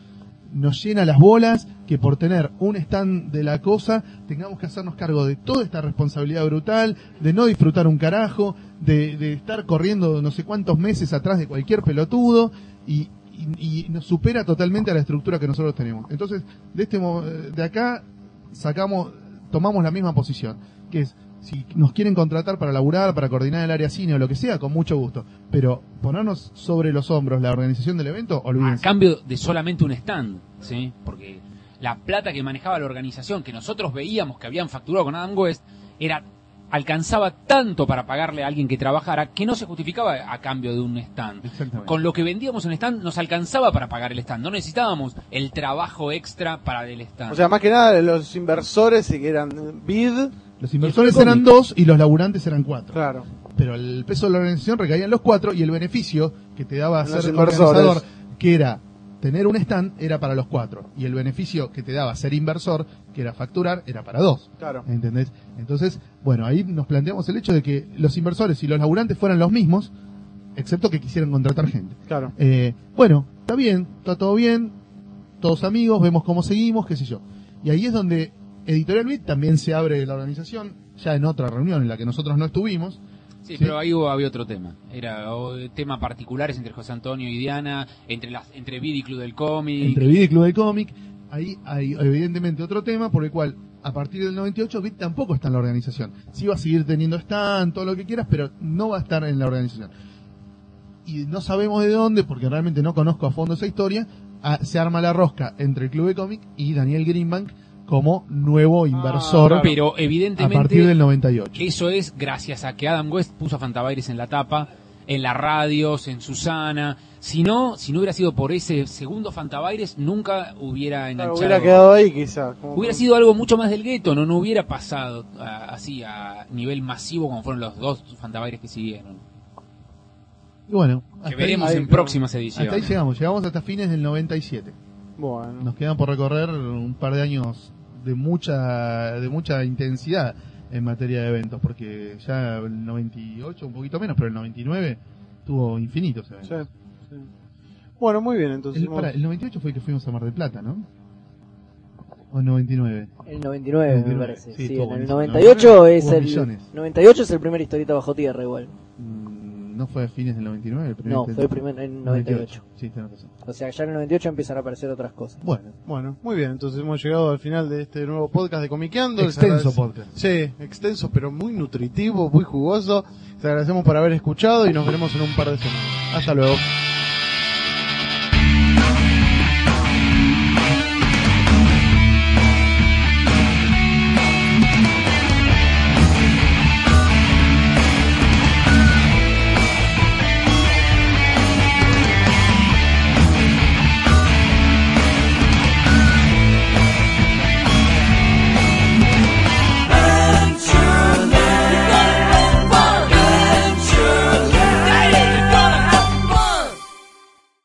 Nos llena las bolas que por tener un stand de la cosa tengamos que hacernos cargo de toda esta responsabilidad brutal, de no disfrutar un carajo, de, estar corriendo no sé cuántos meses atrás de cualquier pelotudo y, y- nos supera totalmente a la estructura que nosotros tenemos. Entonces, de este de acá sacamos, tomamos la misma posición, que es si nos quieren contratar para laburar, para coordinar el área cine o lo que sea, con mucho gusto. Pero ponernos sobre los hombros la organización del evento, A olvídense. cambio de solamente un stand, ¿sí? Porque la plata que manejaba la organización, que nosotros veíamos que habían facturado con Adam West, era alcanzaba tanto para pagarle a alguien que trabajara que no se justificaba a cambio de un stand. Exactamente. Con lo que vendíamos en stand nos alcanzaba para pagar el stand. No necesitábamos el trabajo extra para el stand. O sea, más que nada los inversores que eran bid. Los inversores eran dos y los laburantes eran cuatro. Claro. Pero el peso de la organización recaía en los cuatro y el beneficio que te daba Los ser organizador, que era tener un stand, era para los cuatro. Y el beneficio que te daba ser inversor, que era facturar, era para dos. Claro. ¿Entendés? Entonces, bueno, ahí nos planteamos el hecho de que los inversores y los laburantes fueran los mismos, excepto que quisieran contratar gente. Claro. Eh, bueno, está bien, está todo bien, todos amigos, vemos cómo seguimos, qué sé yo. Y ahí es donde Editorial Bit también se abre la organización, ya en otra reunión en la que nosotros no estuvimos. Sí, Sí. pero ahí hubo- había otro tema. Era o, tema particulares entre José Antonio y Diana, entre las entre Vid y Club del Cómic. Entre Bit y Club del Cómic, ahí hay evidentemente otro tema por el cual a partir del 98 Bit tampoco está en la organización. Sí va a seguir teniendo stand, todo lo que quieras, pero no va a estar en la organización. Y no sabemos de dónde, porque realmente no conozco a fondo esa historia, ah, se arma la rosca entre el Club de Cómic y Daniel Greenbank como nuevo inversor Pero a evidentemente partir del 98. eso es gracias a que Adam West puso a Fantabaires en la tapa, en las radios, en Susana. Si no, si no hubiera sido por ese segundo Fantabaires, nunca hubiera Claro, enganchado. hubiera quedado ahí quizás. como- Hubiera sido algo mucho más del gueto, no, no hubiera pasado ah, así a nivel masivo como fueron los dos Fantabaires que siguieron. Y bueno, Que veremos ahí- en próximas ediciones. Hasta ahí llegamos, llegamos hasta fines del 97. Bueno. Nos quedan por recorrer un par de años de mucha de mucha intensidad en materia de eventos, porque ya el 98 un poquito menos, pero el 99 tuvo infinitos eventos. sí. Bueno, muy bien, entonces. El, hemos- pará, el 98 fue el que fuimos a Mar del Plata, ¿no? ¿O el 99? El 99, me 99, parece. sí, en el buenísimo. 98 es el millones. 98 es el primer historieta bajo tierra igual. ¿No fue a fines del 99? El primer No, fue el primer en 98. Sí, tenés razón. O sea, ya en el 98 empiezan a aparecer otras cosas. Bueno, Bueno, muy bien, entonces hemos llegado al final de este nuevo podcast de Comiqueando. Extenso podcast. Sí, extenso, pero muy nutritivo, muy jugoso. Les agradecemos por haber escuchado y nos veremos en un par de semanas. Hasta luego.